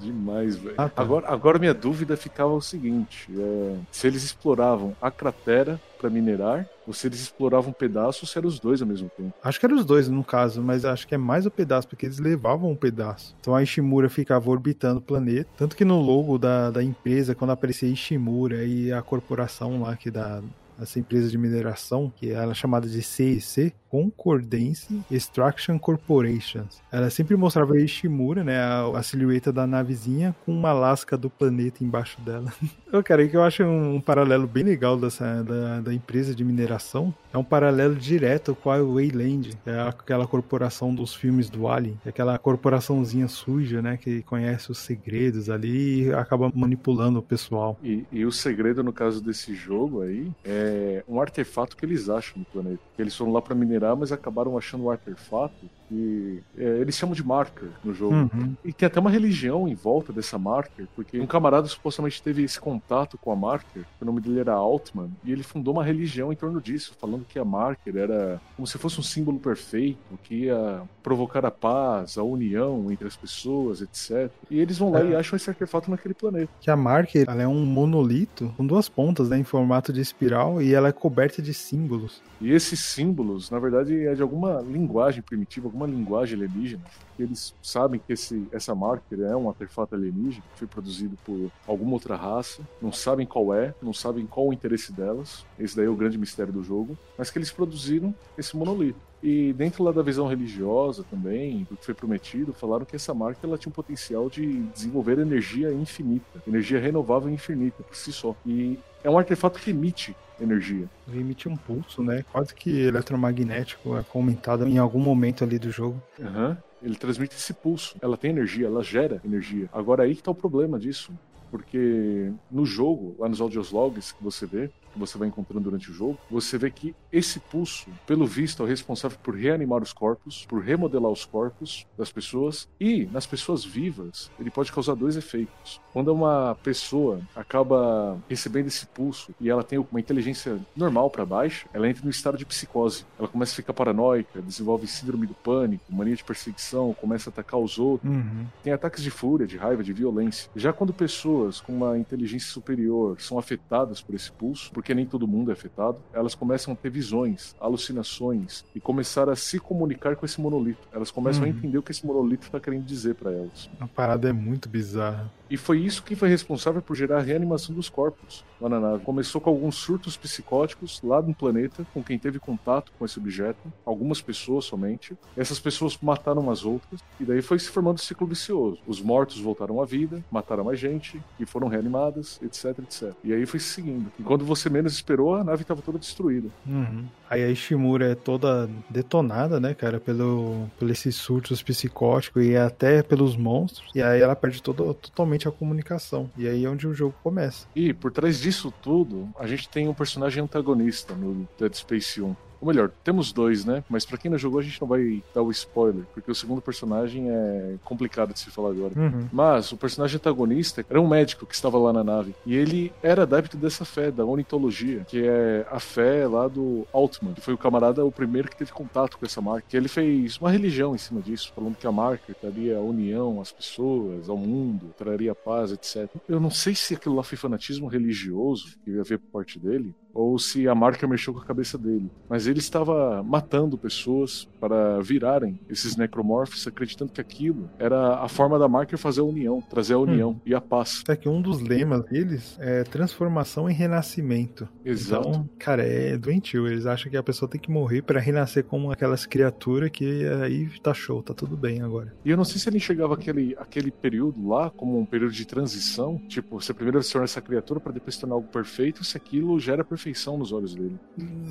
Demais, velho. Ah, tá. agora, agora minha dúvida ficava o seguinte: é, se eles exploravam a cratera para minerar, ou se eles exploravam um pedaço, ou se eram os dois ao mesmo tempo. Acho que eram os dois no caso, mas acho que é mais o pedaço, porque eles levavam um pedaço. Então a Ishimura ficava orbitando o planeta. Tanto que no logo da, da empresa, quando aparecia Ishimura e a corporação lá que dá essa empresa de mineração, que ela é chamada de CEC, Concordance Extraction Corporation. Ela sempre mostrava a Ishimura, né, a, a, silhueta da navezinha com uma lasca do planeta embaixo dela. eu quero que eu acho um, um, paralelo bem legal dessa da, da, empresa de mineração. É um paralelo direto com a Wayland, é aquela corporação dos filmes do Alien, é aquela corporaçãozinha suja, né, que conhece os segredos ali e acaba manipulando o pessoal. E, e o segredo no caso desse jogo aí é um artefato que eles acham no planeta. Eles foram lá para minerar mas acabaram achando o artefato e é, eles chamam de marker no jogo. Uhum. E tem até uma religião em volta dessa marker, porque um camarada supostamente teve esse contato com a marker, o nome dele era Altman, e ele fundou uma religião em torno disso, falando que a marker era como se fosse um símbolo perfeito, que ia provocar a paz, a união entre as pessoas, etc. E eles vão lá é. e acham esse artefato naquele planeta. Que a marker ela é um monolito com duas pontas, né, em formato de espiral, e ela é coberta de símbolos. E esses símbolos, na verdade, é de alguma linguagem primitiva, alguma linguagem alienígena. Eles sabem que esse, essa marker é um artefato alienígena, foi produzido por alguma outra raça, não sabem qual é, não sabem qual o interesse delas. Esse daí é o grande mistério do jogo, mas que eles produziram esse monolito. E dentro lá da visão religiosa também, do que foi prometido, falaram que essa marca ela tinha um potencial de desenvolver energia infinita, energia renovável infinita por si só. E é um artefato que emite energia. Ele emite um pulso, né? Quase que eletromagnético, é comentado em algum momento ali do jogo. Aham. Uhum. Ele transmite esse pulso. Ela tem energia, ela gera energia. Agora aí que tá o problema disso. Porque no jogo, lá nos audios logs que você vê, que você vai encontrando durante o jogo, você vê que esse pulso, pelo visto, é o responsável por reanimar os corpos, por remodelar os corpos das pessoas e nas pessoas vivas, ele pode causar dois efeitos. Quando uma pessoa acaba recebendo esse pulso e ela tem uma inteligência normal para baixo, ela entra no estado de psicose. Ela começa a ficar paranoica, desenvolve síndrome do pânico, mania de perseguição, começa a atacar os outros. Uhum. Tem ataques de fúria, de raiva, de violência. Já quando pessoas com uma inteligência superior são afetadas por esse pulso, porque nem todo mundo é afetado, elas começam a ter visões, alucinações e começar a se comunicar com esse monolito. Elas começam uhum. a entender o que esse monolito está querendo dizer para elas. A parada é muito bizarra. E foi isso que foi responsável por gerar a reanimação dos corpos lá na nave. Começou com alguns surtos psicóticos lá no planeta, com quem teve contato com esse objeto, algumas pessoas somente. Essas pessoas mataram as outras, e daí foi se formando um ciclo vicioso. Os mortos voltaram à vida, mataram mais gente, e foram reanimadas, etc, etc. E aí foi se seguindo. E quando você menos esperou, a nave estava toda destruída. Uhum. Aí a Ishimura é toda detonada, né, cara, pelo, por esses surtos psicóticos e até pelos monstros. E aí ela perde todo, totalmente a comunicação. E aí é onde o jogo começa. E por trás disso tudo, a gente tem um personagem antagonista no Dead Space 1. Ou melhor, temos dois, né? Mas para quem não jogou, a gente não vai dar o spoiler, porque o segundo personagem é complicado de se falar agora. Uhum. Mas o personagem antagonista era um médico que estava lá na nave. E ele era adepto dessa fé, da ornitologia, que é a fé lá do Altman, que foi o camarada, o primeiro que teve contato com essa marca. Que ele fez uma religião em cima disso, falando que a marca traria a união às pessoas, ao mundo, traria paz, etc. Eu não sei se aquilo lá foi fanatismo religioso, que ia ver por parte dele, ou se a marca mexeu com a cabeça dele. Mas ele estava matando pessoas para virarem esses necromorphs, acreditando que aquilo era a forma da marca fazer a união, trazer a união hum. e a paz. É que um dos lemas deles é transformação em renascimento. Exato. Então, cara, é doentio. Eles acham que a pessoa tem que morrer para renascer como aquelas criaturas que aí tá show, tá tudo bem agora. E eu não sei se ele enxergava aquele, aquele período lá como um período de transição, tipo, você primeiro se torna essa criatura para depois se tornar algo perfeito, se aquilo gera perfeição perfeição nos olhos dele.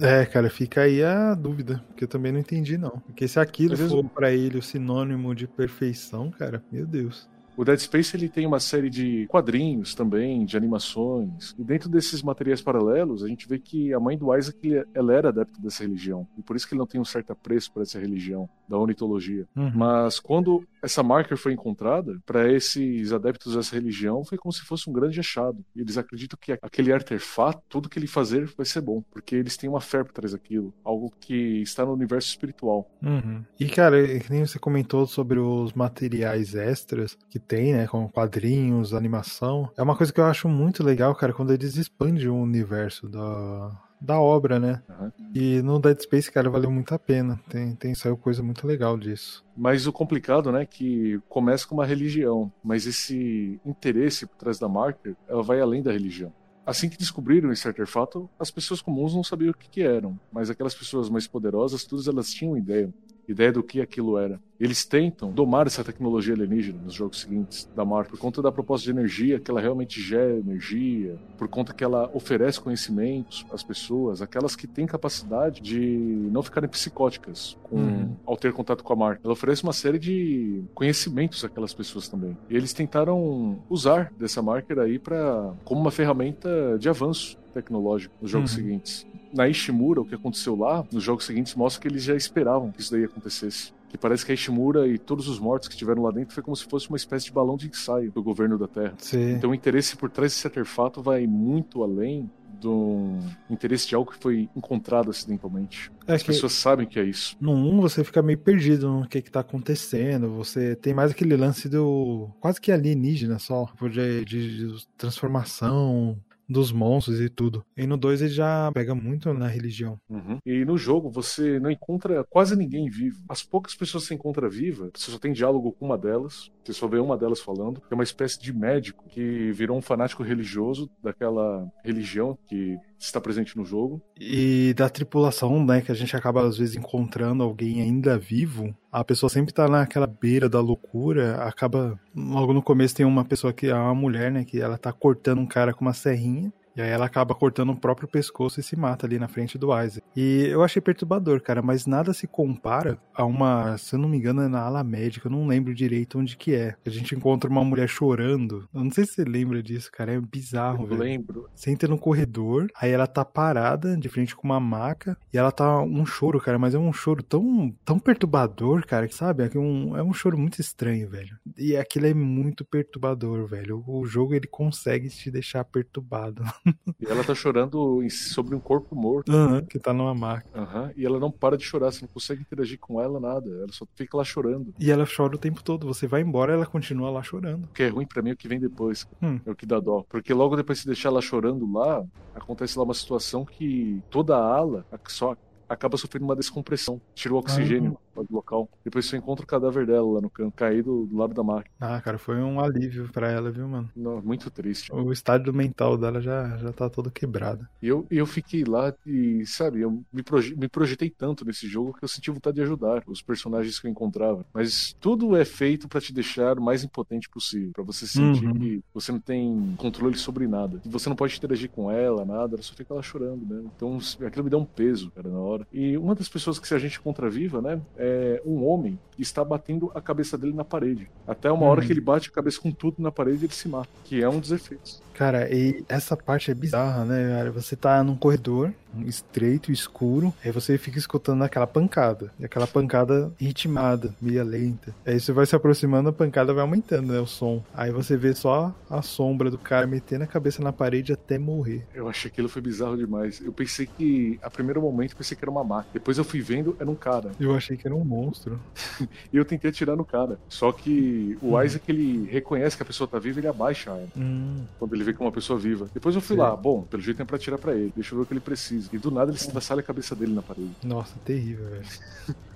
É, cara, fica aí a dúvida, porque eu também não entendi, não. Porque se aquilo for vezes... para ele o sinônimo de perfeição, cara, meu Deus. O Dead Space ele tem uma série de quadrinhos também, de animações. E dentro desses materiais paralelos, a gente vê que a mãe do Isaac ela era adepta dessa religião. E por isso que ele não tem um certo apreço por essa religião da ornitologia. Uhum. Mas quando essa marker foi encontrada, para esses adeptos dessa religião, foi como se fosse um grande achado. E eles acreditam que aquele artefato, tudo que ele fazer vai ser bom, porque eles têm uma fé por trás daquilo, algo que está no universo espiritual. Uhum. E cara, que nem você comentou sobre os materiais extras que tem, né, como quadrinhos, animação, é uma coisa que eu acho muito legal, cara, quando eles expandem o universo da, da obra, né? Uhum. E no Dead Space, cara, valeu muito a pena. Tem, tem saiu coisa muito legal disso. Mas o complicado, né, que começa com uma religião, mas esse interesse por trás da marca, ela vai além da religião. Assim que descobriram esse artefato, as pessoas comuns não sabiam o que, que eram, mas aquelas pessoas mais poderosas, todas elas tinham ideia ideia do que aquilo era. Eles tentam domar essa tecnologia alienígena nos jogos seguintes da Marvel por conta da proposta de energia, que ela realmente gera energia, por conta que ela oferece conhecimentos às pessoas, aquelas que têm capacidade de não ficarem psicóticas com, uhum. ao ter contato com a marca. Ela oferece uma série de conhecimentos àquelas pessoas também. E eles tentaram usar dessa marca aí para como uma ferramenta de avanço tecnológico nos jogos uhum. seguintes. Na Ishimura, o que aconteceu lá, nos jogos seguintes, mostra que eles já esperavam que isso daí acontecesse. Que parece que a Ishimura e todos os mortos que estiveram lá dentro foi como se fosse uma espécie de balão de ensaio do governo da Terra. Sim. Então o interesse por trás desse artefato vai muito além do interesse de algo que foi encontrado acidentalmente. É As pessoas sabem que é isso. No 1 você fica meio perdido no que, que tá acontecendo. Você tem mais aquele lance do. quase que alienígena só. De, de, de transformação, dos monstros e tudo. E no 2 ele já pega muito na religião. Uhum. E no jogo você não encontra quase ninguém vivo. As poucas pessoas que você encontra viva, você só tem diálogo com uma delas, você só vê uma delas falando, que é uma espécie de médico que virou um fanático religioso daquela religião que está presente no jogo. E da tripulação, né, que a gente acaba às vezes encontrando alguém ainda vivo, a pessoa sempre tá naquela beira da loucura, acaba logo no começo tem uma pessoa que é uma mulher, né, que ela tá cortando um cara com uma serrinha E aí ela acaba cortando o próprio pescoço e se mata ali na frente do Isaac. E eu achei perturbador, cara, mas nada se compara a uma, se eu não me engano, é na ala médica, eu não lembro direito onde que é. A gente encontra uma mulher chorando. Eu não sei se você lembra disso, cara, é bizarro, eu velho. lembro. Você entra no corredor, aí ela tá parada de frente com uma maca e ela tá um choro, cara, mas é um choro tão, tão perturbador, cara, que sabe? É um, é um choro muito estranho, velho. E aquilo é muito perturbador, velho. O jogo ele consegue te deixar perturbado. E ela tá chorando sobre um corpo morto. Uhum, que tá numa maca. Uhum, e ela não para de chorar, você não consegue interagir com ela, nada. Ela só fica lá chorando. E ela chora o tempo todo. Você vai embora, ela continua lá chorando. O que é ruim para mim é o que vem depois. Hum. É o que dá dó. Porque logo depois de deixar ela chorando lá, acontece lá uma situação que toda a ala só acaba sofrendo uma descompressão. Tira o oxigênio ah. Do local. Depois você encontra o cadáver dela lá no canto, caído do lado da máquina. Ah, cara, foi um alívio para ela, viu, mano? Não, muito triste. O estádio mental dela já, já tá todo quebrado. E eu, eu fiquei lá e, sabe, eu me, proje me projetei tanto nesse jogo que eu senti vontade de ajudar os personagens que eu encontrava. Mas tudo é feito para te deixar o mais impotente possível. para você sentir uhum. que você não tem controle sobre nada. Você não pode interagir com ela, nada, ela só fica lá chorando, né? Então aquilo me dá um peso, cara, na hora. E uma das pessoas que se a gente encontra viva, né, é um homem está batendo a cabeça dele na parede. Até uma hora uhum. que ele bate a cabeça com tudo na parede, ele se mata, que é um dos efeitos. Cara, e essa parte é bizarra, né, cara? Você tá num corredor estreito, escuro, aí você fica escutando aquela pancada. E aquela pancada ritmada, meia lenta. Aí você vai se aproximando, a pancada vai aumentando, né, o som. Aí você vê só a sombra do cara metendo a cabeça na parede até morrer. Eu achei que aquilo foi bizarro demais. Eu pensei que, a primeiro momento, pensei que era uma máquina. Depois eu fui vendo, era um cara. Eu achei que era um monstro. e eu tentei atirar no cara. Só que o hum. Isaac, ele reconhece que a pessoa tá viva, ele abaixa ela. Hum. Quando ele vê que é uma pessoa viva. Depois eu fui Sim. lá, bom, pelo jeito é pra atirar pra ele. Deixa eu ver o que ele precisa. E do nada ele estraçalha a cabeça dele na parede. Nossa, terrível, velho.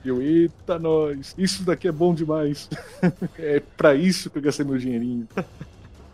E eu, eita, nós, isso daqui é bom demais. é pra isso que eu gastei meu dinheirinho.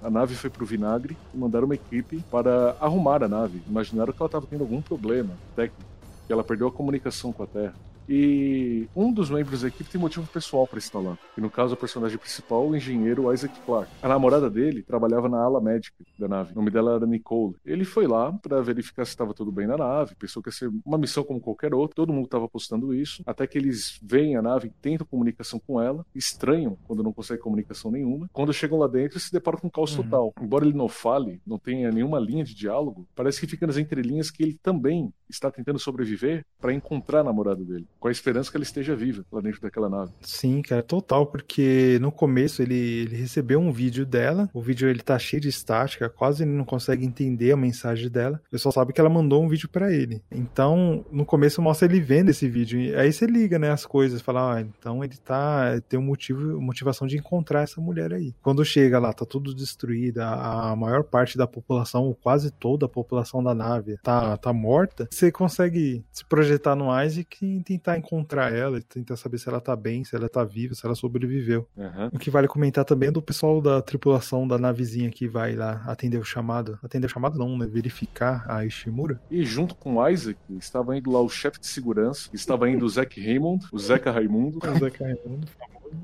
A nave foi pro vinagre e mandaram uma equipe para arrumar a nave. Imaginaram que ela estava tendo algum problema técnico, que ela perdeu a comunicação com a Terra. E um dos membros da equipe tem motivo pessoal para estar lá. E no caso, o personagem principal, o engenheiro Isaac Clarke. A namorada dele trabalhava na ala médica da nave. O nome dela era Nicole. Ele foi lá para verificar se estava tudo bem na nave. Pensou que ia ser uma missão como qualquer outra. Todo mundo estava postando isso. Até que eles veem a nave, tentam comunicação com ela. Estranham quando não consegue comunicação nenhuma. Quando chegam lá dentro, se deparam com um caos uhum. total. Embora ele não fale, não tenha nenhuma linha de diálogo, parece que fica nas entrelinhas que ele também está tentando sobreviver para encontrar a namorada dele com a esperança que ela esteja viva lá dentro daquela nave. Sim, cara, total, porque no começo ele, ele recebeu um vídeo dela, o vídeo ele tá cheio de estática, quase ele não consegue entender a mensagem dela, ele só sabe que ela mandou um vídeo para ele. Então, no começo mostra ele vendo esse vídeo, e aí você liga, né, as coisas, fala, ah, então ele tá, tem um motivo, motivação de encontrar essa mulher aí. Quando chega lá, tá tudo destruído, a, a maior parte da população, quase toda a população da nave tá, tá morta, você consegue se projetar no Isaac e tentar encontrar ela, tentar saber se ela tá bem, se ela tá viva, se ela sobreviveu. Uhum. O que vale comentar também é do pessoal da tripulação da navezinha que vai lá atender o chamado. Atender o chamado não, né? Verificar a Ishimura. E junto com o Isaac, estava indo lá o chefe de segurança, estava indo o Zack Raymond, o Zeca Raimundo. o Zeca Raimundo,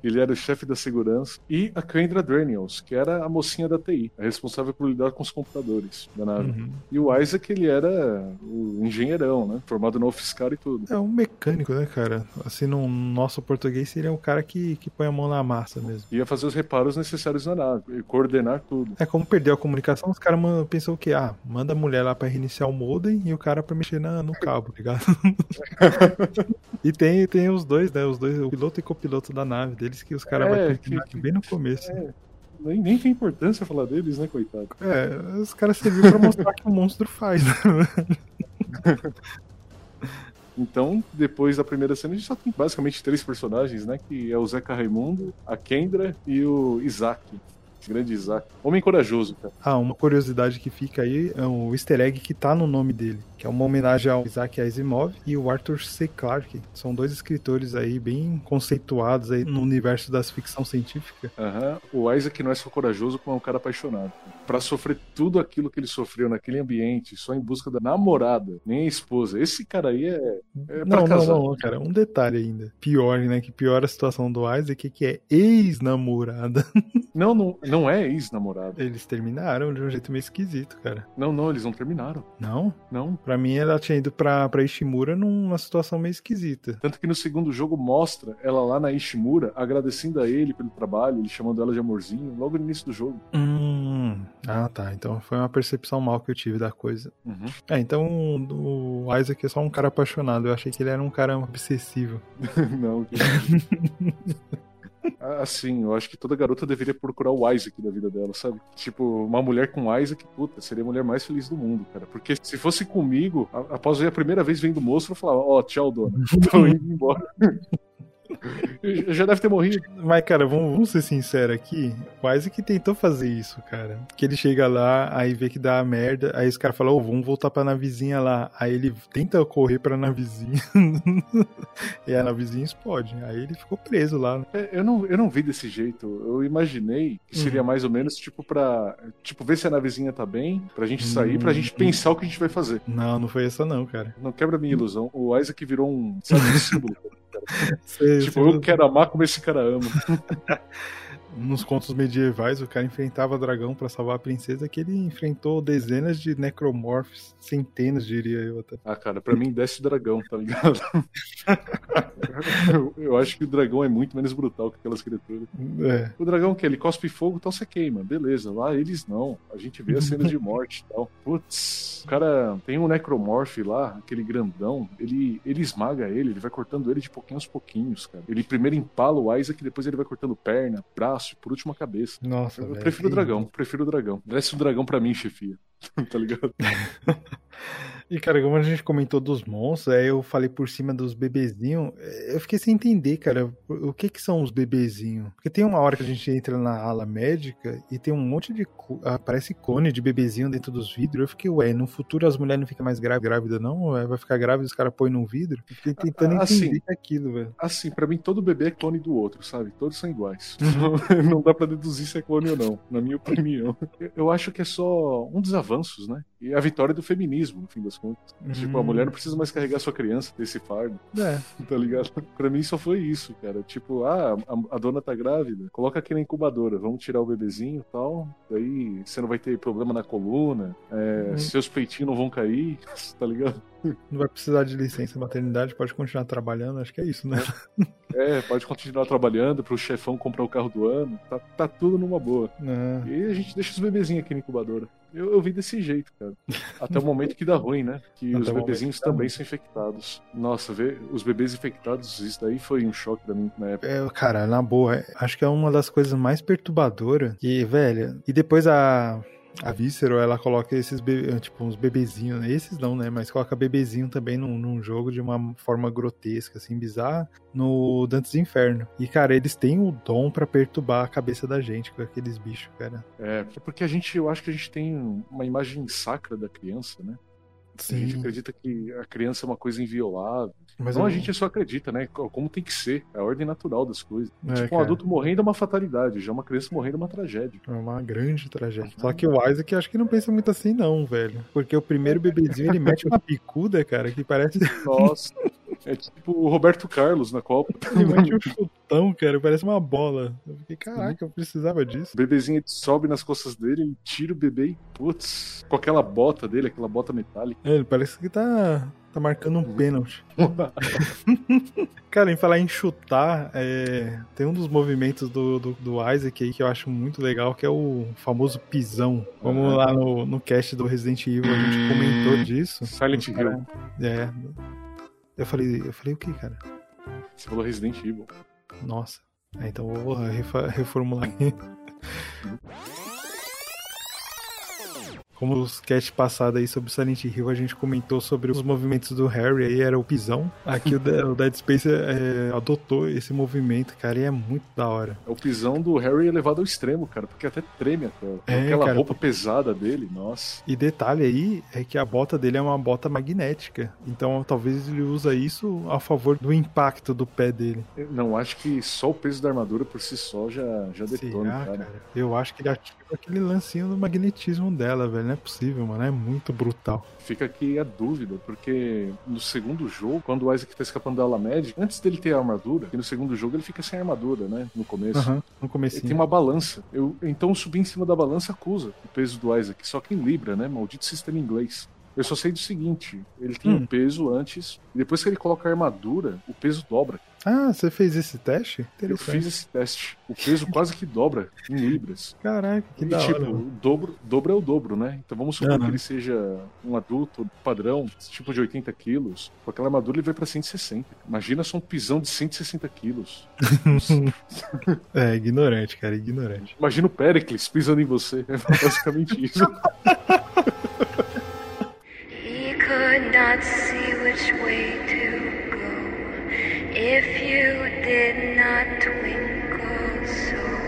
ele era o chefe da segurança. E a Kendra Daniels, que era a mocinha da TI, a responsável por lidar com os computadores da nave. Uhum. E o Isaac, ele era o engenheirão, né? Formado no UFSCar e tudo. É um mecânico, né, cara? Assim, no nosso português, seria um cara que, que põe a mão na massa mesmo. Ia fazer os reparos necessários na nave, e coordenar tudo. É como perdeu a comunicação, os caras pensam o quê? Ah, manda a mulher lá pra reiniciar o modem e o cara pra mexer na, no cabo, ligado? e tem, tem os dois, né? Os dois, o piloto e copiloto da nave deles que os caras é, vão que, que, bem no começo. É, nem, nem tem importância falar deles, né, coitado? É, os caras serviram pra mostrar que o monstro faz, né? Então, depois da primeira cena, a gente só tem basicamente três personagens, né? Que é o Zeca Raimundo, a Kendra e o Isaac. Grande Isaac. Homem corajoso, cara. Ah, uma curiosidade que fica aí é o easter egg que tá no nome dele que é uma homenagem ao Isaac Asimov e o Arthur C. Clarke. São dois escritores aí bem conceituados aí no universo das ficção científica. Uhum. O Isaac não é só corajoso como é um cara apaixonado. Para sofrer tudo aquilo que ele sofreu naquele ambiente, só em busca da namorada, nem a esposa. Esse cara aí é, é não, não, não, cara. Um detalhe ainda. Pior, né? Que pior a situação do Isaac é que é ex-namorada. Não, não, não é ex-namorado. Eles terminaram de um jeito meio esquisito, cara. Não, não, eles não terminaram. Não? Não. Pra mim, ela tinha ido pra, pra Ishimura numa situação meio esquisita. Tanto que no segundo jogo mostra ela lá na Ishimura agradecendo a ele pelo trabalho, ele chamando ela de amorzinho, logo no início do jogo. Hum. Ah, tá. Então foi uma percepção mal que eu tive da coisa. Uhum. É, então o Isaac é só um cara apaixonado. Eu achei que ele era um cara obsessivo. não. Assim, eu acho que toda garota deveria procurar o Isaac da vida dela, sabe? Tipo, uma mulher com Isaac, puta, seria a mulher mais feliz do mundo, cara. Porque se fosse comigo, após ver a primeira vez vendo o monstro, eu falava, ó, oh, tchau, dona. Tô indo embora. Já deve ter morrido. Mas, cara, vamos, vamos ser sinceros aqui. O Isaac tentou fazer isso, cara. Que ele chega lá, aí vê que dá a merda, aí os caras falam, oh, vamos voltar pra navezinha lá. Aí ele tenta correr pra navezinha. e a navezinha explode. Aí ele ficou preso lá. Né? É, eu, não, eu não vi desse jeito. Eu imaginei que seria uhum. mais ou menos tipo pra. Tipo, ver se a navezinha tá bem, pra gente sair, pra gente pensar o que a gente vai fazer. Não, não foi essa não, cara. Não quebra minha ilusão. O Isaac virou um, sabe, um símbolo. Sei, tipo, eu quero amar como esse cara ama. nos contos medievais, o cara enfrentava dragão para salvar a princesa, que ele enfrentou dezenas de necromorphs, centenas, diria eu até. Ah, cara, para mim desce dragão, tá ligado? eu, eu, acho que o dragão é muito menos brutal que aquelas criaturas. É. O dragão que ele cospe fogo, então você queima, beleza. Lá eles não. A gente vê as cenas de morte e tal. Putz, o cara tem um necromorph lá, aquele grandão, ele, ele esmaga ele, ele vai cortando ele de pouquinho aos pouquinhos, cara. Ele primeiro empala o Isaac, depois ele vai cortando perna, braço braço, por último a cabeça. Nossa, eu, eu prefiro o dragão, prefiro o dragão. Desce o dragão pra mim, chefia. tá ligado? E, cara, como a gente comentou dos monstros, aí eu falei por cima dos bebezinhos, eu fiquei sem entender, cara, o que que são os bebezinhos? Porque tem uma hora que a gente entra na ala médica e tem um monte de. Aparece cone de bebezinho dentro dos vidros. Eu fiquei, ué, no futuro as mulheres não ficam mais grávidas, não? Vai ficar grávida e os caras põem num vidro? Eu fiquei tentando assim, entender aquilo, velho. Assim, pra mim todo bebê é clone do outro, sabe? Todos são iguais. não dá pra deduzir se é clone ou não, na minha opinião. Eu acho que é só um dos avanços, né? E a vitória do feminismo, no fim das contas. Hum. Tipo, a mulher não precisa mais carregar sua criança, ter esse fardo. É. Tá ligado? Pra mim só foi isso, cara. Tipo, ah, a, a dona tá grávida, coloca aqui na incubadora, vamos tirar o bebezinho e tal. Daí você não vai ter problema na coluna, é, hum. seus peitinhos não vão cair, tá ligado? Não vai precisar de licença maternidade, pode continuar trabalhando, acho que é isso, né? É, pode continuar trabalhando pro chefão comprar o carro do ano, tá, tá tudo numa boa. É. E a gente deixa os bebezinhos aqui na incubadora. Eu, eu vi desse jeito, cara. Até o momento que dá ruim, né? Que Até os bebezinhos também são infectados. Nossa, ver os bebês infectados, isso daí foi um choque pra mim na época. É, cara, na boa, acho que é uma das coisas mais perturbadoras. E, velho, e depois a a Vícero, ela coloca esses, be... tipo, uns bebezinhos, esses não, né, mas coloca bebezinho também num, num, jogo de uma forma grotesca, assim, bizarra, no Dantes Inferno. E, cara, eles têm o dom para perturbar a cabeça da gente com aqueles bichos, cara. É, porque a gente, eu acho que a gente tem uma imagem sacra da criança, né? Sim. A gente acredita que a criança é uma coisa inviolável. Mas não, eu... a gente só acredita, né? Como tem que ser. É a ordem natural das coisas. É, tipo, um cara. adulto morrendo é uma fatalidade, já uma criança morrendo é uma tragédia. É uma grande tragédia. Só que o Isaac acho que não pensa muito assim, não, velho. Porque o primeiro bebezinho ele mete uma picuda, cara, que parece. Nossa. É tipo o Roberto Carlos na Copa. Ele mete um chutão, cara, parece uma bola. Eu fiquei, caraca, eu precisava disso. O bebezinho sobe nas costas dele, ele tira o bebê e, putz, com aquela bota dele, aquela bota metálica. É, ele parece que tá Tá marcando um pênalti. Cara, em falar em chutar, é... tem um dos movimentos do, do, do, Isaac aí que eu acho muito legal, que é o famoso pisão. Como uhum. lá no, no cast do Resident Evil a gente comentou disso. Silent Hill. É. Eu falei, eu falei o que, cara? Você falou Resident Evil. Nossa. É, então eu vou reformular aqui. Como os cast passado aí sobre Silent Hill, a gente comentou sobre os movimentos do Harry, aí era o pisão. Aqui o, Dead Space é, adotou esse movimento, cara, e é muito da hora. É o pisão do Harry elevado ao extremo, cara, porque até treme a tela. É, Aquela cara, roupa pesada dele, nossa. E detalhe aí é que a bota dele é uma bota magnética. Então talvez ele usa isso a favor do impacto do pé dele. Eu não, acho que só o peso da armadura por si só já, já detona, Será, cara. cara. Eu acho que ele ativa aquele lancinho do magnetismo dela, velho não é possível, mano. É muito brutal. Fica aqui a dúvida, porque no segundo jogo, quando o Isaac tá escapando da Alamed, antes dele ter a armadura, e no segundo jogo ele fica sem armadura, né? No começo. Uhum, no começo. Tem uma balança. Eu, então subir em cima da balança acusa o peso do Isaac, só que em Libra, né? Maldito sistema inglês. Eu só sei do seguinte: ele tem hum. um peso antes, e depois que ele coloca a armadura, o peso dobra. Ah, você fez esse teste? Eu fiz esse teste. O peso quase que dobra em libras. Caraca, que e, da tipo, hora. dobro, dobro é o dobro, né? Então vamos supor que ele seja um adulto padrão, tipo de 80 quilos. Com aquela armadura ele vai pra 160. Imagina só um pisão de 160 quilos. é, ignorante, cara, ignorante. Imagina o Pericles pisando em você. É basicamente isso. Not see which way to go if you did not twinkle so.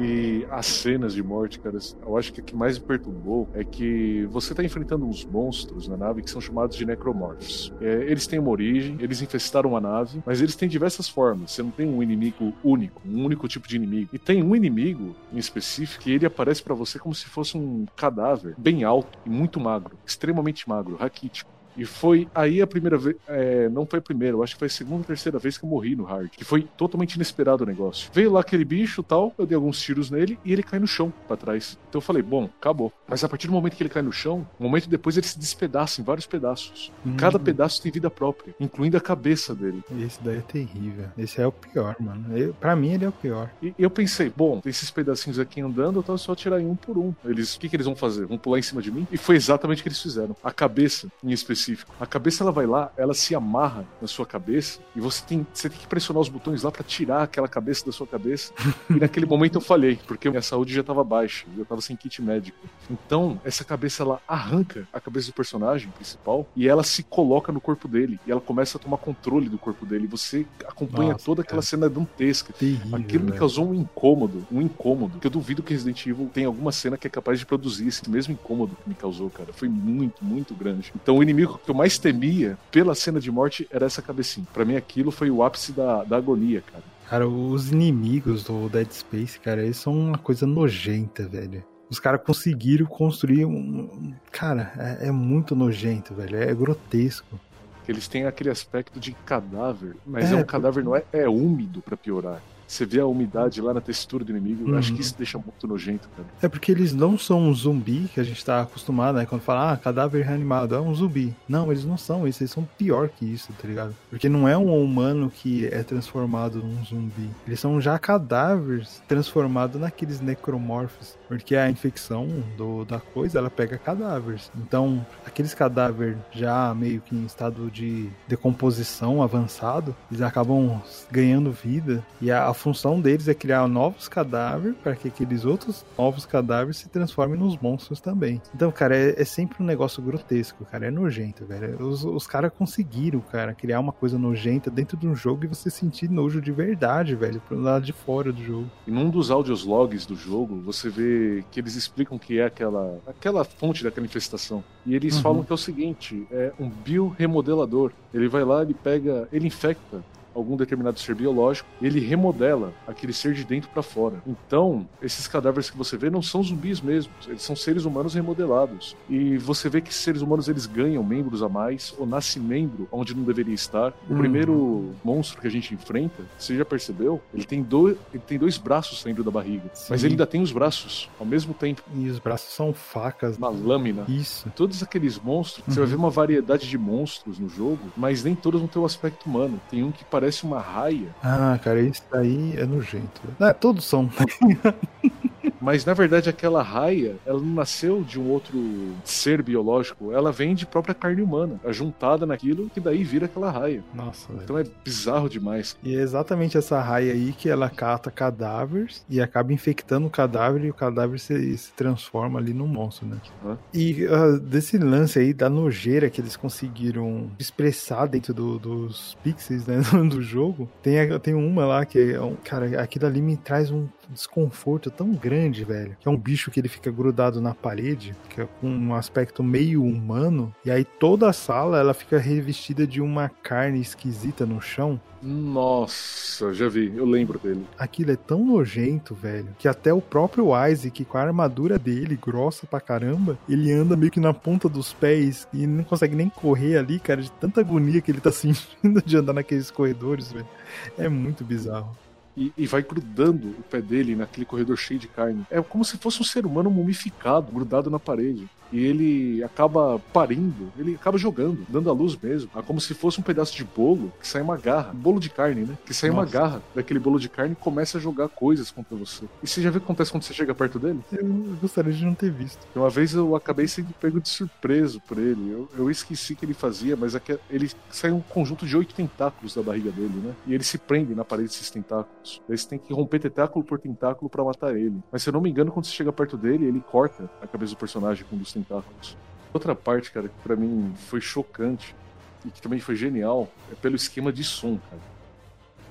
E as cenas de morte, cara, eu acho que o que mais me perturbou é que você tá enfrentando uns monstros na nave que são chamados de necromorphs. É, eles têm uma origem, eles infestaram a nave, mas eles têm diversas formas. Você não tem um inimigo único, um único tipo de inimigo. E tem um inimigo em específico que ele aparece para você como se fosse um cadáver bem alto e muito magro, extremamente magro, raquítico. E foi aí a primeira vez. É, não foi a primeira, eu acho que foi a segunda ou terceira vez que eu morri no hard. Que foi totalmente inesperado o negócio. Veio lá aquele bicho tal, eu dei alguns tiros nele e ele cai no chão para trás. Então eu falei, bom, acabou. Mas a partir do momento que ele cai no chão, um momento depois ele se despedaça em vários pedaços. Hum. Cada pedaço tem vida própria, incluindo a cabeça dele. Esse daí é terrível. Esse é o pior, mano. Eu, pra mim ele é o pior. E eu pensei, bom, tem esses pedacinhos aqui andando, então é só tirar em um por um. Eles, o que, que eles vão fazer? Vão pular em cima de mim? E foi exatamente o que eles fizeram. A cabeça, em específico. A cabeça ela vai lá, ela se amarra na sua cabeça e você tem, você tem que pressionar os botões lá para tirar aquela cabeça da sua cabeça. e naquele momento eu falhei, porque minha saúde já estava baixa, eu estava sem kit médico. Então, essa cabeça ela arranca a cabeça do personagem principal e ela se coloca no corpo dele e ela começa a tomar controle do corpo dele. Você acompanha Nossa, toda aquela cena dantesca. Terrível, Aquilo me causou um incômodo, um incômodo, que eu duvido que Resident Evil tenha alguma cena que é capaz de produzir esse mesmo incômodo que me causou, cara. Foi muito, muito grande. Então, o inimigo que eu mais temi pela cena de morte era essa cabecinha. Para mim aquilo foi o ápice da, da agonia, cara. Cara, os inimigos do Dead Space, cara, eles são uma coisa nojenta, velho. Os caras conseguiram construir um. Cara, é, é, muito nojento, velho. É grotesco. Eles têm aquele aspecto de cadáver, mas é, é um cadáver, não é, é úmido para piorar. Você vê a umidade lá na textura do inimigo. Uhum. Eu acho que uhum. isso deixa muito nojento, cara. É porque eles não são um zumbi que a gente tá acostumado, né? Quando fala, ah, cadáver reanimado, é um zumbi. Não, eles não são isso, eles são pior que isso, tá ligado? Porque não é um humano que é transformado num zumbi. Eles são já cadáveres transformados naqueles necromorfos. Porque a infecção do, da coisa, ela pega cadáveres. Então, aqueles cadáveres já meio que em estado de decomposição avançado, eles acabam ganhando vida. E a, a função deles é criar novos cadáveres para que aqueles outros novos cadáveres se transformem nos monstros também. Então, cara, é, é sempre um negócio grotesco, cara. É nojento, velho. Os, os caras conseguiram, cara, criar uma coisa nojenta dentro de um jogo e você sentir nojo de verdade, velho, pro lado de fora do jogo. E num dos áudios logs do jogo, você vê que eles explicam que é aquela, aquela fonte daquela infestação. E eles uhum. falam que é o seguinte: é um bioremodelador. Ele vai lá, ele pega, ele infecta algum determinado ser biológico ele remodela aquele ser de dentro para fora. Então, esses cadáveres que você vê não são zumbis mesmo, eles são seres humanos remodelados. E você vê que seres humanos eles ganham membros a mais ou nasce membro onde não deveria estar. O hum. primeiro monstro que a gente enfrenta, você já percebeu? Ele tem dois, ele tem dois braços saindo da barriga, Sim. mas ele ainda tem os braços ao mesmo tempo. E os braços são facas. Uma lâmina. Isso. Todos aqueles monstros, uhum. você vai ver uma variedade de monstros no jogo, mas nem todos vão ter o aspecto humano. Tem um que parece parece uma raia. Ah, cara, isso aí é nojento. Ah, todos são. Mas na verdade aquela raia, ela não nasceu de um outro ser biológico, ela vem de própria carne humana, é juntada naquilo que daí vira aquela raia. Nossa, Então é bizarro demais. E é exatamente essa raia aí que ela cata cadáveres e acaba infectando o cadáver e o cadáver se, se transforma ali num monstro, né? Hã? E uh, desse lance aí da nojeira que eles conseguiram expressar dentro do, dos pixels né, do jogo, tem, tem uma lá que é, cara, aquilo ali me traz um desconforto tão grande Mind, velho, que é um bicho que ele fica grudado na parede, que é com um aspecto meio humano, e aí toda a sala ela fica revestida de uma carne esquisita no chão. Nossa, já vi, eu lembro dele. Aquilo é tão nojento, velho, que até o próprio Isaac, com a armadura dele, grossa pra caramba, ele anda meio que na ponta dos pés e não consegue nem correr ali, cara, de tanta agonia que ele tá sentindo de andar naqueles corredores, velho. É muito bizarro e, e, vai grudando o pé dele naquele corredor cheio de carne. É como se fosse um ser humano mumificado, grudado na parede e ele acaba parindo, ele acaba jogando, dando a luz mesmo. É como se fosse um pedaço de bolo que sai uma garra, um bolo de carne, né? Que sai Nossa. uma garra daquele bolo de carne e começa a jogar coisas contra você. E você já viu o que acontece quando você chega perto dele? Eu gostaria de não ter visto. Uma vez eu acabei sendo pego de surpreso por ele. Eu, eu esqueci que ele fazia, mas é que ele sai um conjunto de oito tentáculos da barriga dele, né? E ele se prende na parede desses tentáculos. Daí você tem que romper tentáculo por tentáculo para matar ele. Mas se eu não me engano, quando você chega perto dele, ele corta a cabeça do personagem com um dos tentáculos. Outra parte, cara, que para mim foi chocante e que também foi genial é pelo esquema de som, cara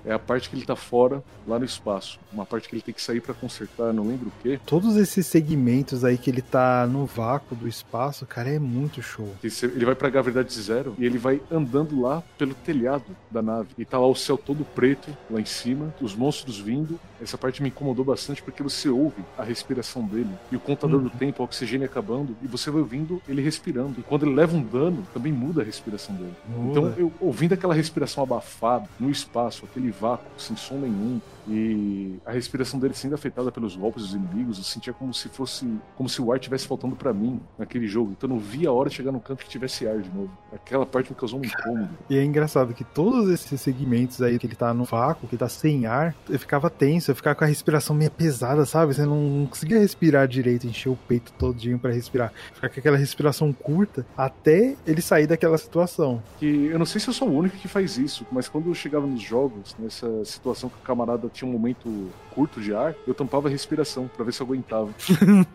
é a parte que ele tá fora, lá no espaço. Uma parte que ele tem que sair para consertar, não lembro o quê. Todos esses segmentos aí que ele tá no vácuo do espaço, cara, é muito show. Ele vai pra gravidade zero e ele vai andando lá pelo telhado da nave. E tá lá o céu todo preto lá em cima, os monstros vindo. Essa parte me incomodou bastante porque você ouve a respiração dele e o contador uhum. do tempo, o oxigênio acabando, e você vai ouvindo ele respirando. E quando ele leva um dano, também muda a respiração dele. Muda. Então, eu ouvindo aquela respiração abafada no espaço, aquele aquele vácuo, sem som nenhum. E a respiração dele sendo afetada pelos golpes dos inimigos, eu sentia como se fosse. como se o ar tivesse faltando para mim naquele jogo. Então eu não via a hora de chegar no canto que tivesse ar de novo. Aquela parte me causou um incômodo. E é engraçado que todos esses segmentos aí que ele tá no vácuo, que tá sem ar, eu ficava tenso, eu ficava com a respiração meio pesada, sabe? Você não conseguia respirar direito, encher o peito todinho para respirar. Ficar com aquela respiração curta até ele sair daquela situação. Que eu não sei se eu sou o único que faz isso, mas quando eu chegava nos jogos, nessa situação que o camarada tinha um momento curto de ar, eu tampava a respiração para ver se eu aguentava.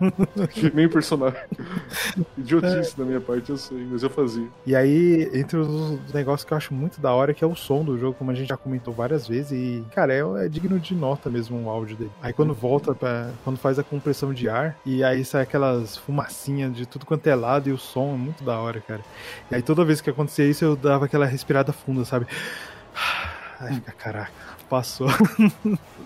nem personagem. Idiotice é. da minha parte, eu sei, mas eu fazia. E aí, entre os negócios que eu acho muito da hora, que é o som do jogo, como a gente já comentou várias vezes, e, cara, é, é digno de nota mesmo o áudio dele. Aí quando volta para quando faz a compressão de ar, e aí sai aquelas fumacinhas de tudo quanto é lado, e o som é muito da hora, cara. E aí toda vez que acontecia isso, eu dava aquela respirada funda, sabe? Ai, caraca passou.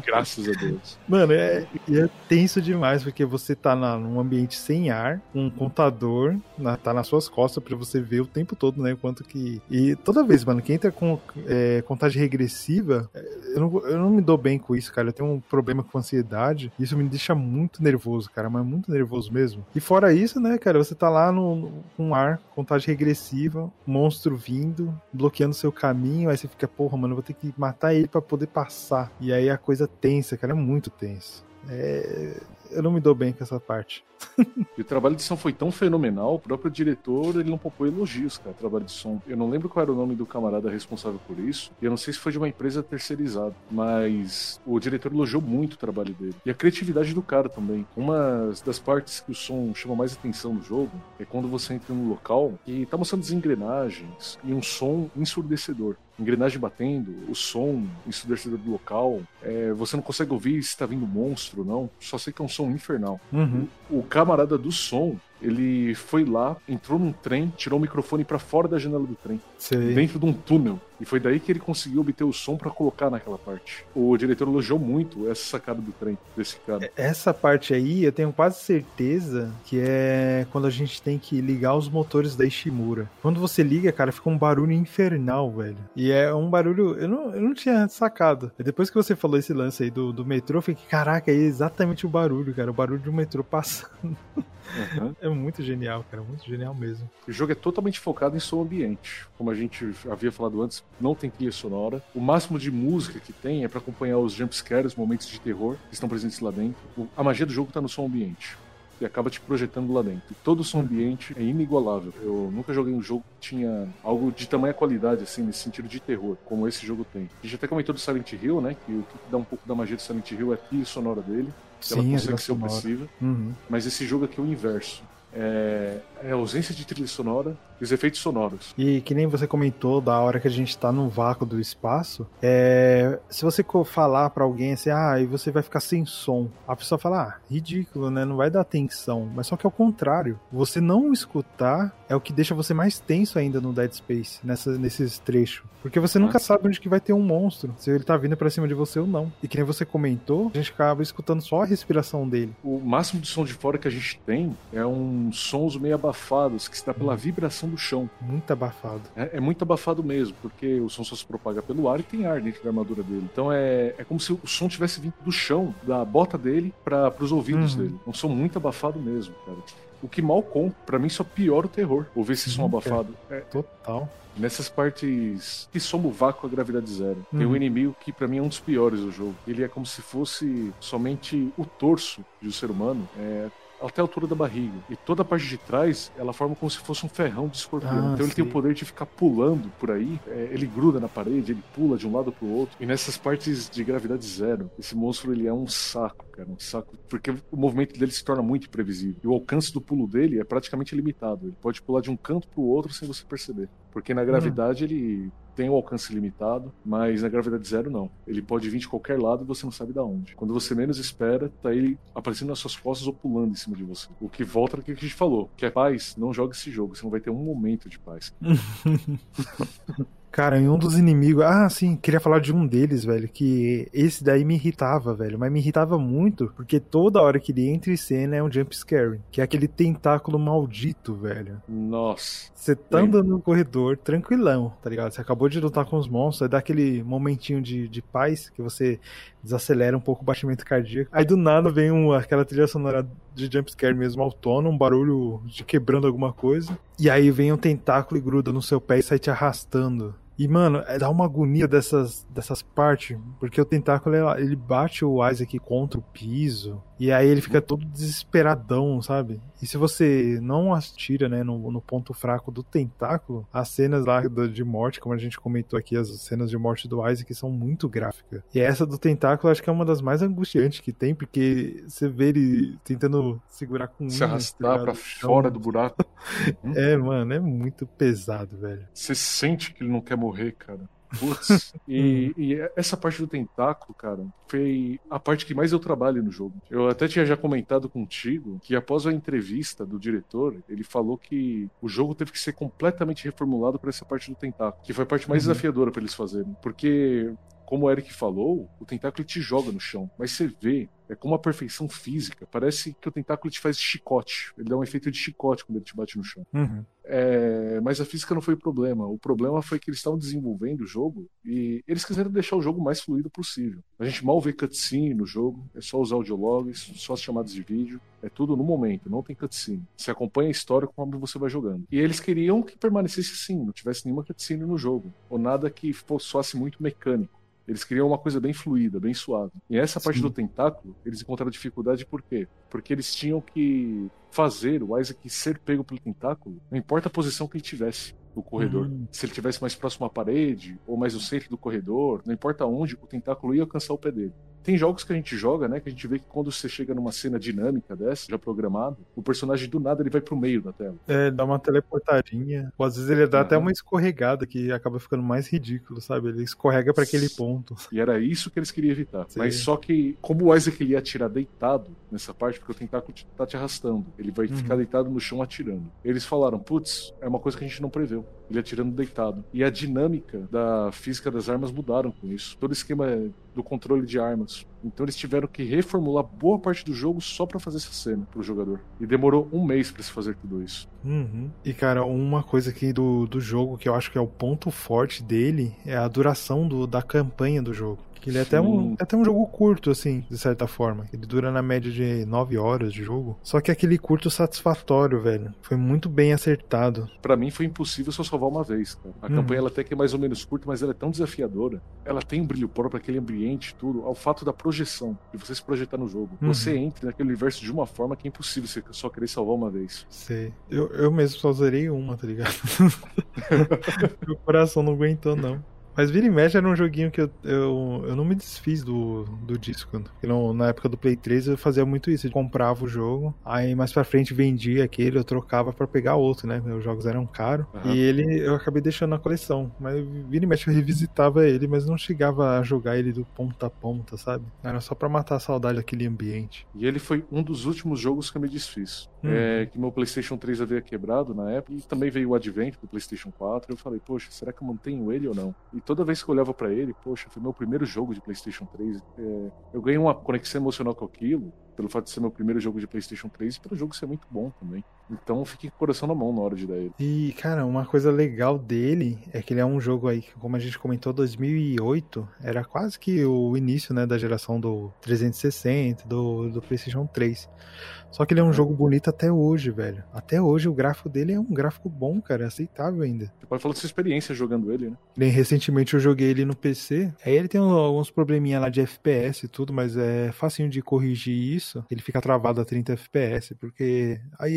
Graças a Deus. Mano, é, é tenso demais, porque você tá na, num ambiente sem ar, um contador na, tá nas suas costas para você ver o tempo todo, né? Quanto que. E toda vez, mano, quem entra com é, contagem regressiva, é, eu não, eu não me dou bem com isso, cara. Eu tenho um problema com ansiedade. Isso me deixa muito nervoso, cara, mas muito nervoso mesmo. E fora isso, né, cara, você tá lá no, com ar, contagem regressiva, monstro vindo, bloqueando seu caminho, aí você fica, porra, mano, eu vou ter que matar ele para poder passar. E aí a coisa tensa, cara, é muito tenso. É... Eu não me dou bem com essa parte. e o trabalho de som foi tão fenomenal, o próprio diretor ele não poupou elogios, cara, trabalho de som. Eu não lembro qual era o nome do camarada responsável por isso, e eu não sei se foi de uma empresa terceirizada, mas o diretor elogiou muito o trabalho dele. E a criatividade do cara também. Uma das partes que o som chama mais atenção no jogo é quando você entra no local e tá mostrando as engrenagens e um som ensurdecedor engrenagem batendo, o som ensurdecedor do local. É, você não consegue ouvir se está vindo monstro ou não. Só sei que é um som infernal. Uhum. O, o camarada do som, ele foi lá, entrou num trem, tirou o microfone para fora da janela do trem, Sei. dentro de um túnel. E foi daí que ele conseguiu obter o som para colocar naquela parte. O diretor elogiou muito essa sacada do trem desse cara. Essa parte aí, eu tenho quase certeza que é quando a gente tem que ligar os motores da Ishimura. Quando você liga, cara, fica um barulho infernal, velho. E é um barulho. Eu não, eu não tinha sacado. Depois que você falou esse lance aí do, do metrô, eu fiquei, caraca, é exatamente o barulho, cara. O barulho de um metrô passando. Uhum. É muito genial, cara, muito genial mesmo. O jogo é totalmente focado em som ambiente. Como a gente havia falado antes, não tem trilha sonora. O máximo de música que tem é para acompanhar os jumpscares, momentos de terror que estão presentes lá dentro. A magia do jogo tá no som ambiente e acaba te projetando lá dentro. todo o som ambiente é inigualável. Eu nunca joguei um jogo que tinha algo de tamanha qualidade, assim, nesse sentido de terror, como esse jogo tem. A gente até comentou do Silent Hill, né? Que o que dá um pouco da magia do Silent Hill é a trilha sonora dele. Sim, ela consegue ser opressiva. Uhum. Mas esse jogo aqui é o inverso. é, é a ausência de trilha sonora e os efeitos sonoros. E que nem você comentou da hora que a gente tá no vácuo do espaço, é, se você falar para alguém assim, ah, e você vai ficar sem som, a pessoa fala, ah, ridículo, né? Não vai dar atenção. Mas só que é o contrário. Você não escutar é o que deixa você mais tenso ainda no Dead Space, nessa, nesses trechos. Porque você nunca sabe onde que vai ter um monstro, se ele tá vindo para cima de você ou não. E que nem você comentou, a gente acaba escutando só a respiração dele. O máximo de som de fora que a gente tem é uns sons meio abafados, que está pela vibração do chão. Muito abafado. É, é, muito abafado mesmo, porque o som só se propaga pelo ar e tem ar dentro da armadura dele. Então é, é como se o som tivesse vindo do chão, da bota dele, para os ouvidos uhum. dele. É um som muito abafado mesmo, cara. O que mal com, para mim só piora o terror, ouvir esse som abafado. É, Total. Nessas partes que soma o vácuo a gravidade zero. Tem um uhum. inimigo que para mim é um dos piores do jogo. Ele é como se fosse somente o torso de um ser humano. É, até a altura da barriga. E toda a parte de trás, ela forma como se fosse um ferrão de escorpião. Ah, então ele tem o poder de ficar pulando por aí. É, ele gruda na parede, ele pula de um lado pro outro. E nessas partes de gravidade zero, esse monstro ele é um saco, cara. Um saco. Porque o movimento dele se torna muito imprevisível. E o alcance do pulo dele é praticamente limitado. Ele pode pular de um canto pro outro sem você perceber. Porque na gravidade hum. ele tem um alcance limitado, mas na gravidade zero não. Ele pode vir de qualquer lado e você não sabe de onde. Quando você menos espera, tá ele aparecendo nas suas costas ou pulando em cima de você. O que volta no que a gente falou, que é paz, não joga esse jogo, você não vai ter um momento de paz. Cara, em um dos inimigos. Ah, sim, queria falar de um deles, velho. Que esse daí me irritava, velho. Mas me irritava muito, porque toda hora que ele entra em cena é um jump scare. Que é aquele tentáculo maldito, velho. Nossa. Você tá andando no corredor, tranquilão, tá ligado? Você acabou de lutar com os monstros, aí dá aquele momentinho de, de paz que você desacelera um pouco o batimento cardíaco. Aí do nada vem um, aquela trilha sonora de jumpscare mesmo autônomo, um barulho de quebrando alguma coisa. E aí vem um tentáculo e gruda no seu pé e sai te arrastando. E, mano, é, dá uma agonia dessas, dessas partes, porque o tentáculo ele bate o Isaac contra o piso, e aí ele fica todo desesperadão, sabe? E se você não atira, né, no, no ponto fraco do tentáculo, as cenas lá de morte, como a gente comentou aqui, as cenas de morte do Isaac são muito gráficas. E essa do tentáculo acho que é uma das mais angustiantes que tem, porque você vê ele tentando segurar com Se arrastar tá pra fora do buraco. é, mano, é muito pesado, velho. Você sente que ele não quer morrer, cara. Putz. e, e, essa parte do tentáculo, cara, foi a parte que mais eu trabalho no jogo. Eu até tinha já comentado contigo que após a entrevista do diretor, ele falou que o jogo teve que ser completamente reformulado para essa parte do tentáculo, que foi a parte mais uhum. desafiadora para eles fazerem. Porque como o Eric falou, o tentáculo te joga no chão. Mas você vê, é como uma perfeição física. Parece que o tentáculo te faz chicote. Ele dá um efeito de chicote quando ele te bate no chão. Uhum. É, mas a física não foi o problema. O problema foi que eles estavam desenvolvendo o jogo e eles quiseram deixar o jogo mais fluido possível. A gente mal vê cutscene no jogo, é só os audiologs, só as chamadas de vídeo. É tudo no momento, não tem cutscene. Você acompanha a história conforme você vai jogando. E eles queriam que permanecesse assim, não tivesse nenhuma cutscene no jogo. Ou nada que fosse muito mecânico. Eles queriam uma coisa bem fluida, bem suave. E essa parte Sim. do tentáculo, eles encontraram dificuldade por quê? Porque eles tinham que fazer o Isaac ser pego pelo tentáculo, não importa a posição que ele tivesse no corredor. Uhum. Se ele tivesse mais próximo à parede ou mais no centro do corredor, não importa onde, o tentáculo ia alcançar o pé dele. Tem jogos que a gente joga, né? Que a gente vê que quando você chega numa cena dinâmica dessa, já programada, o personagem do nada ele vai pro meio da tela. É, dá uma teleportadinha. Ou às vezes ele dá até uma escorregada que acaba ficando mais ridículo, sabe? Ele escorrega para aquele ponto. E era isso que eles queriam evitar. Sim. Mas só que, como o Isaac ele ia atirar deitado nessa parte, porque o tentáculo tá te arrastando, ele vai uhum. ficar deitado no chão atirando. Eles falaram, putz, é uma coisa que a gente não preveu. Ele atirando deitado. E a dinâmica da física das armas mudaram com isso. Todo o esquema do controle de armas. Então eles tiveram que reformular boa parte do jogo só para fazer essa cena pro jogador. E demorou um mês para se fazer tudo isso. Uhum. E cara, uma coisa aqui do, do jogo que eu acho que é o ponto forte dele é a duração do, da campanha do jogo. Que ele é até um, é até um jogo curto, assim, de certa forma. Ele dura na média de 9 horas de jogo. Só que aquele curto satisfatório, velho. Foi muito bem acertado. para mim foi impossível só salvar uma vez, cara. A uhum. campanha ela até que é mais ou menos curta, mas ela é tão desafiadora. Ela tem um brilho próprio, aquele ambiente, tudo. Ao fato da projeção, de você se projetar no jogo. Uhum. Você entra naquele universo de uma forma que é impossível você só querer salvar uma vez. Sei. Eu, eu mesmo só zerei uma, tá ligado? Meu coração não aguentou, não. Mas vira e mexe era um joguinho que eu, eu, eu não me desfiz do, do disco. Não, na época do Play 3 eu fazia muito isso. Eu comprava o jogo, aí mais pra frente vendia aquele, eu trocava para pegar outro, né? Meus jogos eram caros. Uhum. E ele eu acabei deixando na coleção. Mas vira e mexe eu revisitava ele, mas não chegava a jogar ele do ponta a ponta, sabe? Era só para matar a saudade daquele ambiente. E ele foi um dos últimos jogos que eu me desfiz. Hum. É, que meu PlayStation 3 havia quebrado na época. E também veio o Advent do PlayStation 4. Eu falei, poxa, será que eu mantenho ele ou não? E toda vez que eu olhava para ele, poxa, foi meu primeiro jogo de PlayStation 3. É, eu ganhei uma conexão emocional com aquilo pelo fato de ser meu primeiro jogo de PlayStation 3 e pelo jogo ser muito bom também. Então fiquei com o coração na mão na hora de dar ele. E, cara, uma coisa legal dele é que ele é um jogo aí, como a gente comentou, 2008, era quase que o início, né, da geração do 360, do, do PlayStation 3. Só que ele é um jogo bonito até hoje, velho. Até hoje o gráfico dele é um gráfico bom, cara, é aceitável ainda. Você pode falar da sua experiência jogando ele, né? Bem, recentemente eu joguei ele no PC. Aí ele tem alguns probleminha lá de FPS e tudo, mas é facinho de corrigir isso. Ele fica travado a 30 FPS, porque aí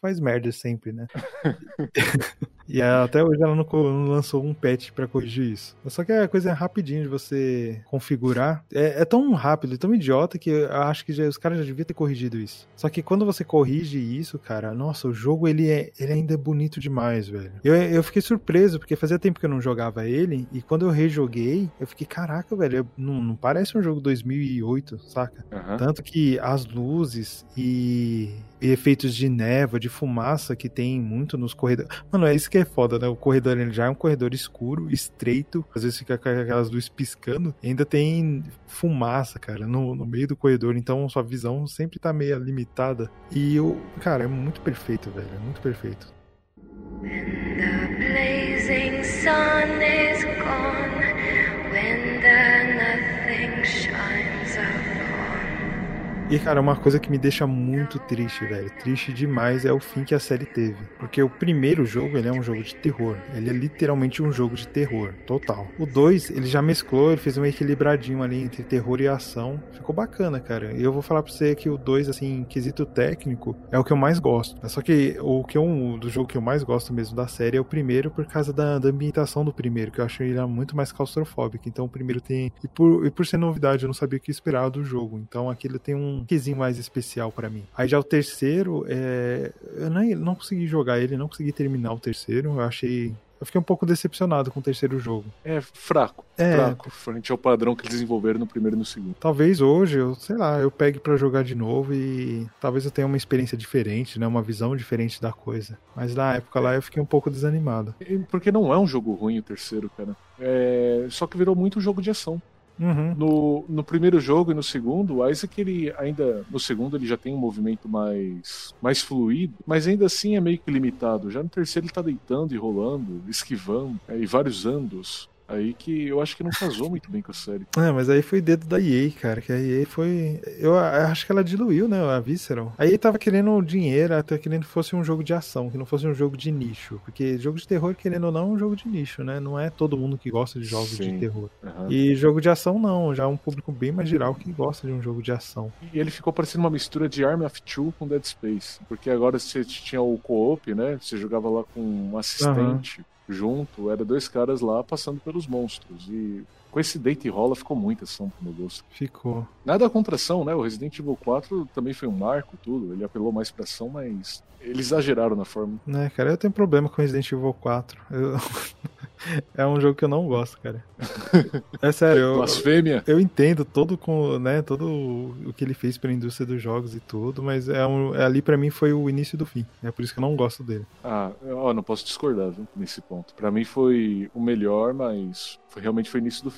faz merda sempre, né? e até hoje ela não, não lançou um patch para corrigir isso. Só que a coisa é rapidinho de você configurar. É, é tão rápido e tão idiota que eu acho que já, os caras já deviam ter corrigido isso. Só que quando você corrige isso, cara, nossa, o jogo ele, é, ele ainda é bonito demais, velho. Eu, eu fiquei surpreso, porque fazia tempo que eu não jogava ele, e quando eu rejoguei, eu fiquei, caraca, velho, não, não parece um jogo 2008, saca? Uhum. Tanto que as luzes e e efeitos de névoa, de fumaça que tem muito nos corredores. Mano, é isso que é foda, né? O corredor ele já é um corredor escuro, estreito, às vezes fica com aquelas luzes piscando, ainda tem fumaça, cara, no, no meio do corredor, então sua visão sempre tá meio limitada. E o, cara, é muito perfeito, velho, é muito perfeito. The blazing sun is gone, when the nothing shines. E, cara, uma coisa que me deixa muito triste, velho, triste demais é o fim que a série teve. Porque o primeiro jogo, ele é um jogo de terror. Ele é literalmente um jogo de terror, total. O 2, ele já mesclou, ele fez um equilibradinho ali entre terror e ação. Ficou bacana, cara. E eu vou falar pra você que o 2, assim, quesito técnico, é o que eu mais gosto. Só que o que eu, do jogo que eu mais gosto mesmo da série é o primeiro por causa da, da ambientação do primeiro, que eu acho ele muito mais claustrofóbico. Então o primeiro tem... E por, e por ser novidade, eu não sabia o que esperar do jogo. Então aquilo tem um quesinho mais especial para mim. Aí já o terceiro, é... eu não, não consegui jogar ele, não consegui terminar o terceiro. Eu achei eu fiquei um pouco decepcionado com o terceiro jogo. É fraco. É. Fraco, frente ao padrão que eles desenvolveram no primeiro e no segundo. Talvez hoje, eu sei lá, eu pegue para jogar de novo e talvez eu tenha uma experiência diferente, né? Uma visão diferente da coisa. Mas na época lá eu fiquei um pouco desanimado. Porque não é um jogo ruim o terceiro, cara. É... Só que virou muito jogo de ação. Uhum. No, no primeiro jogo e no segundo, o Isaac ele ainda no segundo ele já tem um movimento mais mais fluido, mas ainda assim é meio que limitado. Já no terceiro ele tá deitando e rolando, esquivando, é, e vários andos. Aí que eu acho que não casou muito bem com a série. É, mas aí foi dedo da EA, cara. Que a EA foi. Eu acho que ela diluiu, né? A Visceral. A EA tava querendo dinheiro, até querendo que fosse um jogo de ação, que não fosse um jogo de nicho. Porque jogo de terror, querendo ou não, é um jogo de nicho, né? Não é todo mundo que gosta de jogos Sim. de terror. Uhum. E jogo de ação, não. Já é um público bem mais geral que gosta de um jogo de ação. E ele ficou parecendo uma mistura de Army of Two com Dead Space. Porque agora você tinha o co-op, né? Você jogava lá com um assistente. Uhum junto, era dois caras lá passando pelos monstros. E com esse deita e rola ficou muita ação pro meu gosto. Ficou. Nada contra ação, né? O Resident Evil 4 também foi um marco, tudo. Ele apelou mais pra ação, mas eles exageraram na forma. Né, cara, eu tenho problema com Resident Evil 4. Eu... é um jogo que eu não gosto, cara. É sério. Eu, Blasfêmia. Eu entendo todo, com, né, todo o que ele fez pra indústria dos jogos e tudo, mas é um, é ali para mim foi o início do fim. É por isso que eu não gosto dele. Ah, eu não posso discordar viu, nesse ponto. Para mim foi o melhor, mas foi, realmente foi o início do fim.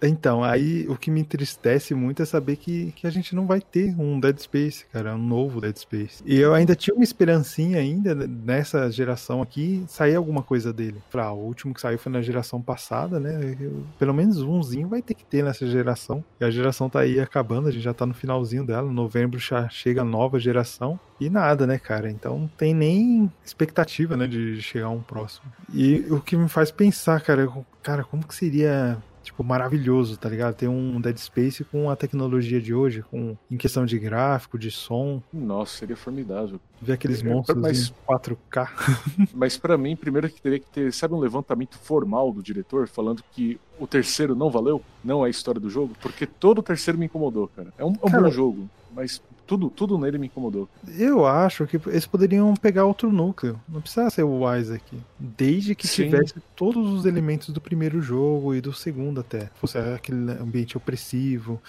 Então, aí o que me entristece muito é saber que, que a gente não vai ter um Dead Space, cara, um novo Dead Space. E eu ainda tinha uma esperancinha ainda nessa geração aqui, sair alguma coisa dele. Falei, ah, o último que saiu foi na geração passada, né? Eu, pelo menos umzinho vai ter que ter nessa geração. E a geração tá aí acabando, a gente já tá no finalzinho dela. Em novembro já chega a nova geração. E nada, né, cara? Então não tem nem expectativa, né, de chegar um próximo. E o que me faz pensar, cara, cara, como que seria tipo, maravilhoso, tá ligado? Tem um Dead Space com a tecnologia de hoje, com em questão de gráfico, de som. Nossa, seria formidável. Ver aqueles é, monstros mas, em 4K. mas para mim, primeiro que teria que ter, sabe, um levantamento formal do diretor falando que o terceiro não valeu, não é a história do jogo, porque todo o terceiro me incomodou, cara. É um, é um cara, bom jogo, mas tudo, tudo nele me incomodou. Eu acho que eles poderiam pegar outro núcleo. Não precisa ser o Isaac. Desde que Sim. tivesse todos os elementos do primeiro jogo e do segundo até. Fosse aquele ambiente opressivo,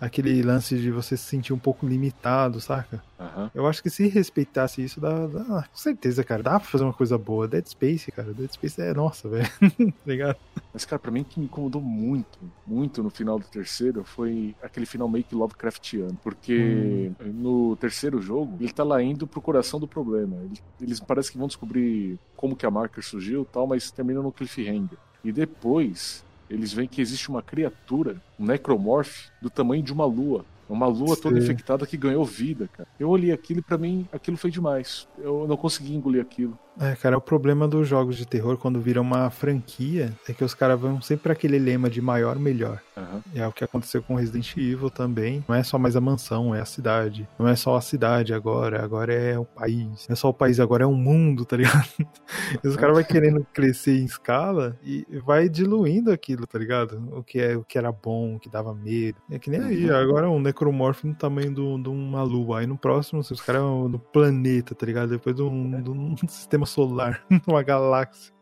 aquele lance de você se sentir um pouco limitado, saca? Uhum. Eu acho que se respeitasse isso, dá, dá, com certeza, cara, dá pra fazer uma coisa boa. Dead Space, cara, Dead Space é nossa, velho. Tá ligado? Mas, cara, pra mim o que me incomodou muito, muito no final do terceiro foi aquele final meio que Lovecraftiano. Porque hum. no terceiro jogo, ele tá lá indo pro coração do problema. Eles parece que vão descobrir como que a marca surgiu e tal, mas termina no cliffhanger. E depois, eles veem que existe uma criatura, um necromorph, do tamanho de uma lua. Uma lua Sim. toda infectada que ganhou vida, cara. Eu olhei aquilo e pra mim aquilo foi demais. Eu não consegui engolir aquilo. É, cara, o problema dos jogos de terror quando viram uma franquia é que os caras vão sempre aquele lema de maior, melhor. Uhum. É o que aconteceu com Resident Evil também. Não é só mais a mansão, é a cidade. Não é só a cidade agora, agora é o país. Não é só o país, agora é o mundo, tá ligado? E os caras vão querendo crescer em escala e vai diluindo aquilo, tá ligado? O que, é, o que era bom, o que dava medo. É que nem aí, uhum. agora é um necromorfo no tamanho de uma lua. Aí no próximo, os caras no planeta, tá ligado? Depois de um, de um sistema sistema solar, uma galáxia.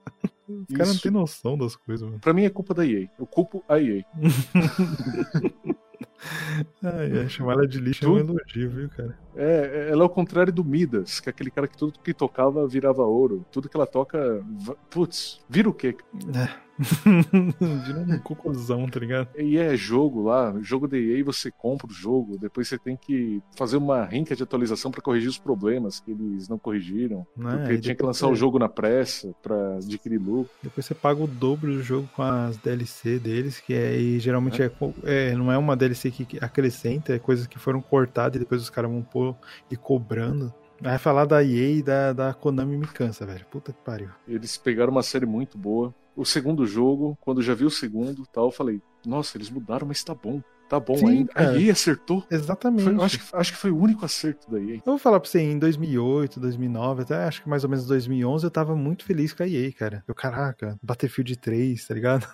Os caras não têm noção das coisas, mano. Pra mim é culpa da EA. Eu culpo a EA. Ai, chamar ela de lixo tudo... é um elogio, viu, cara? É, ela é o contrário do Midas, que é aquele cara que tudo que tocava virava ouro. Tudo que ela toca, putz, vira o quê? É. Vira um cocôzão, tá ligado? E é jogo lá, jogo da EA você compra o jogo, depois você tem que fazer uma rinca de atualização para corrigir os problemas que eles não corrigiram. Não é, porque tinha que lançar você... o jogo na pressa para adquirir lucro. Depois você paga o dobro do jogo com as DLC deles, que é, e geralmente é. É, é não é uma DLC que acrescenta, é coisas que foram cortadas e depois os caras vão pôr e cobrando. Vai falar da EA e da, da Konami me cansa, velho. Puta que pariu. Eles pegaram uma série muito boa. O segundo jogo, quando já vi o segundo tal, eu falei, nossa, eles mudaram, mas tá bom tá bom Sim, ainda. Cara. A EA acertou. Exatamente. Foi, acho, que, acho que foi o único acerto da EA. Eu vou falar pra você, em 2008, 2009, até acho que mais ou menos 2011, eu tava muito feliz com a EA, cara. Eu, caraca, Battlefield 3, tá ligado?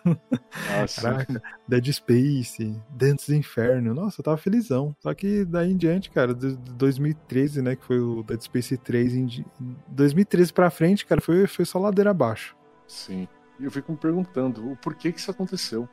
Ah, caraca, Dead Space, Dantes Inferno. Nossa, eu tava felizão. Só que daí em diante, cara, de 2013, né, que foi o Dead Space 3, em 2013 pra frente, cara, foi, foi só ladeira abaixo. Sim. E eu fico me perguntando o porquê que isso aconteceu.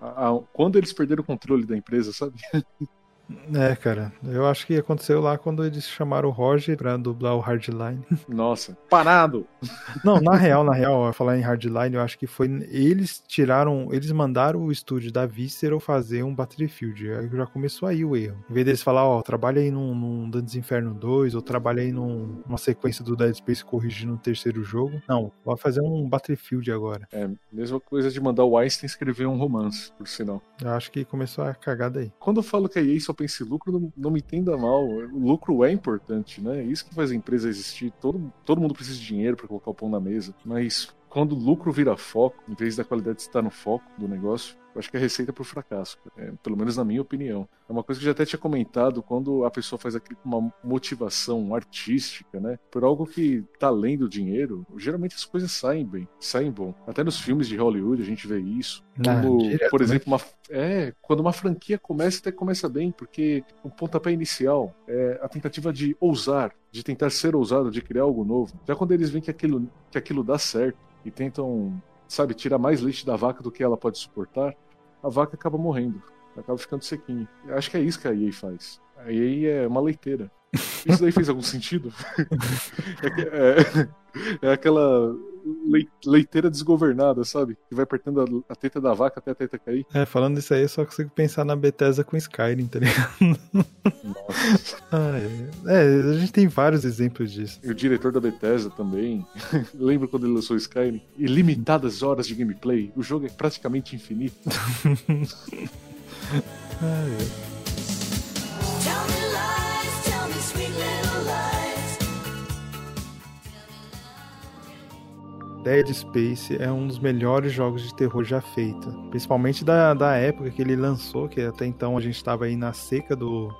A, a, quando eles perderam o controle da empresa, sabe? É, cara, eu acho que aconteceu lá quando eles chamaram o Roger pra dublar o Hardline. Nossa, parado! Não, na real, na real, falar em Hardline, eu acho que foi. Eles tiraram. Eles mandaram o estúdio da Visceral fazer um Battlefield. Aí já começou aí o erro. Em vez deles falar, ó, trabalha aí num, num Dantes Inferno 2, ou trabalha aí num, numa sequência do Dead Space corrigindo o terceiro jogo. Não, vai fazer um Battlefield agora. É, mesma coisa de mandar o Einstein escrever um romance, por sinal. Eu acho que começou a cagada aí. Quando eu falo que a EA só pense lucro, não, não, me entenda mal. O lucro é importante, né? É isso que faz a empresa existir. Todo, todo mundo precisa de dinheiro para colocar o pão na mesa. Mas quando o lucro vira foco, em vez da qualidade estar no foco do negócio, eu acho que é receita para o fracasso, é, pelo menos na minha opinião. É uma coisa que eu já até tinha comentado quando a pessoa faz aquilo com uma motivação artística, né? Por algo que tá além do dinheiro, geralmente as coisas saem bem, saem bom. Até nos filmes de Hollywood a gente vê isso. Ah, quando, direto, por né? exemplo, uma, é, quando uma franquia começa, até começa bem, porque o pontapé inicial é a tentativa de ousar, de tentar ser ousado, de criar algo novo. Já quando eles veem que aquilo, que aquilo dá certo e tentam, sabe, tirar mais leite da vaca do que ela pode suportar, a vaca acaba morrendo, acaba ficando sequinha. Acho que é isso que a EA faz. A EA é uma leiteira. Isso daí fez algum sentido? é, é, é aquela leiteira desgovernada, sabe? Que vai apertando a, teta da vaca até a teta cair. É, falando isso aí, eu só consigo pensar na Bethesda com Skyrim, tá ligado? Nossa. Ah, é. é. a gente tem vários exemplos disso. E o diretor da Bethesda também. Lembra quando ele lançou Skyrim? Ilimitadas horas de gameplay. O jogo é praticamente infinito. ah, é. Dead Space é um dos melhores jogos de terror já feito. Principalmente da, da época que ele lançou, que até então a gente estava aí na seca do,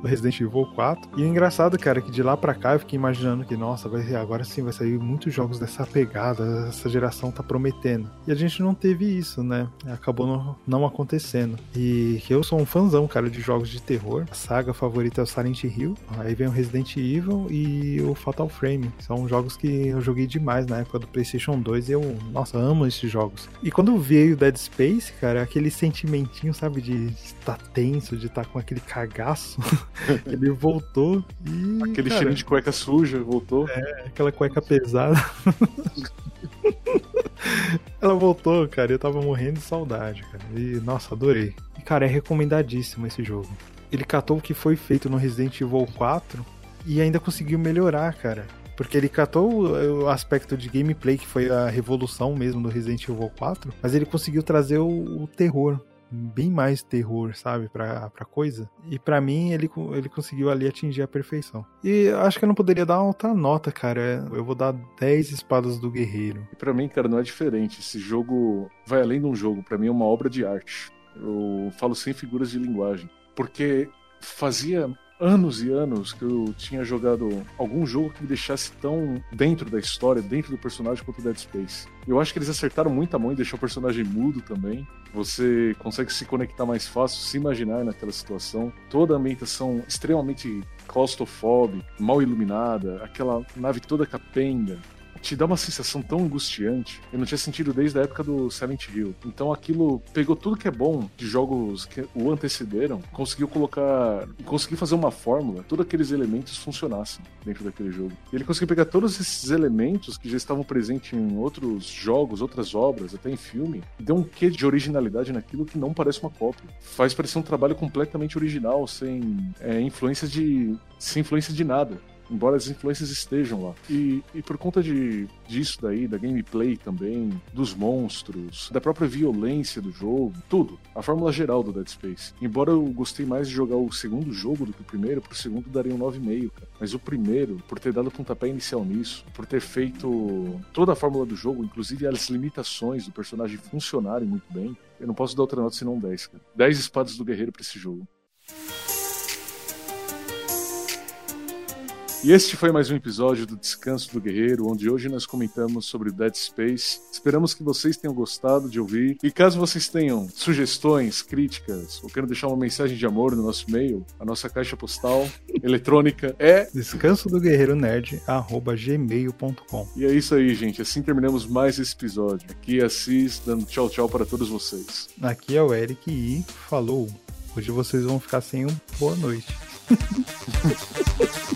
do Resident Evil 4. E o engraçado, cara, é que de lá pra cá eu fiquei imaginando que, nossa, vai, agora sim vai sair muitos jogos dessa pegada, essa geração tá prometendo. E a gente não teve isso, né? Acabou não, não acontecendo. E eu sou um fãzão, cara, de jogos de terror. A saga favorita é o Silent Hill. Aí vem o Resident Evil e o Fatal Frame. São jogos que eu joguei demais na época do PlayStation 2 e eu, nossa, amo esses jogos. E quando veio Dead Space, cara, aquele sentimentinho, sabe, de estar tenso, de estar com aquele cagaço, ele voltou e. Aquele cara, cheirinho de cueca suja voltou. É, aquela cueca pesada. Ela voltou, cara, eu tava morrendo de saudade, cara. E, nossa, adorei. E, cara, é recomendadíssimo esse jogo. Ele catou o que foi feito no Resident Evil 4 e ainda conseguiu melhorar, cara. Porque ele catou o aspecto de gameplay, que foi a revolução mesmo do Resident Evil 4, mas ele conseguiu trazer o, o terror bem mais terror, sabe, pra, pra coisa. E para mim, ele, ele conseguiu ali atingir a perfeição. E acho que eu não poderia dar outra nota, cara. Eu vou dar 10 espadas do guerreiro. E pra mim, cara, não é diferente. Esse jogo vai além de um jogo. para mim é uma obra de arte. Eu falo sem figuras de linguagem. Porque fazia anos e anos que eu tinha jogado algum jogo que me deixasse tão dentro da história, dentro do personagem quanto Dead Space. Eu acho que eles acertaram muito a mão em deixar o personagem mudo também. Você consegue se conectar mais fácil, se imaginar naquela situação. Toda a ambientação extremamente claustrofóbica, mal iluminada, aquela nave toda capenga, te dá uma sensação tão angustiante. Eu não tinha sentido desde a época do Silent Hill. Então aquilo pegou tudo que é bom de jogos que o antecederam, conseguiu colocar, conseguiu fazer uma fórmula, todos aqueles elementos funcionassem dentro daquele jogo. E ele conseguiu pegar todos esses elementos que já estavam presentes em outros jogos, outras obras, até em filme, e deu um quê de originalidade naquilo que não parece uma cópia. Faz parecer um trabalho completamente original, sem é, influência de sem influência de nada embora as influências estejam lá. E, e por conta de, disso daí, da gameplay também, dos monstros, da própria violência do jogo, tudo. A fórmula geral do Dead Space. Embora eu gostei mais de jogar o segundo jogo do que o primeiro, pro segundo daria um 9,5, cara. Mas o primeiro, por ter dado pontapé inicial nisso, por ter feito toda a fórmula do jogo, inclusive as limitações do personagem funcionarem muito bem, eu não posso dar outra nota senão 10, cara. 10 espadas do guerreiro pra esse jogo. E este foi mais um episódio do Descanso do Guerreiro, onde hoje nós comentamos sobre Dead Space. Esperamos que vocês tenham gostado de ouvir. E caso vocês tenham sugestões, críticas, ou queiram deixar uma mensagem de amor no nosso e-mail, a nossa caixa postal eletrônica é descanso do guerreiro nerd gmail.com. E é isso aí, gente. Assim terminamos mais esse episódio. Aqui é a Cis dando tchau, tchau para todos vocês. Aqui é o Eric e falou. Hoje vocês vão ficar sem um boa noite.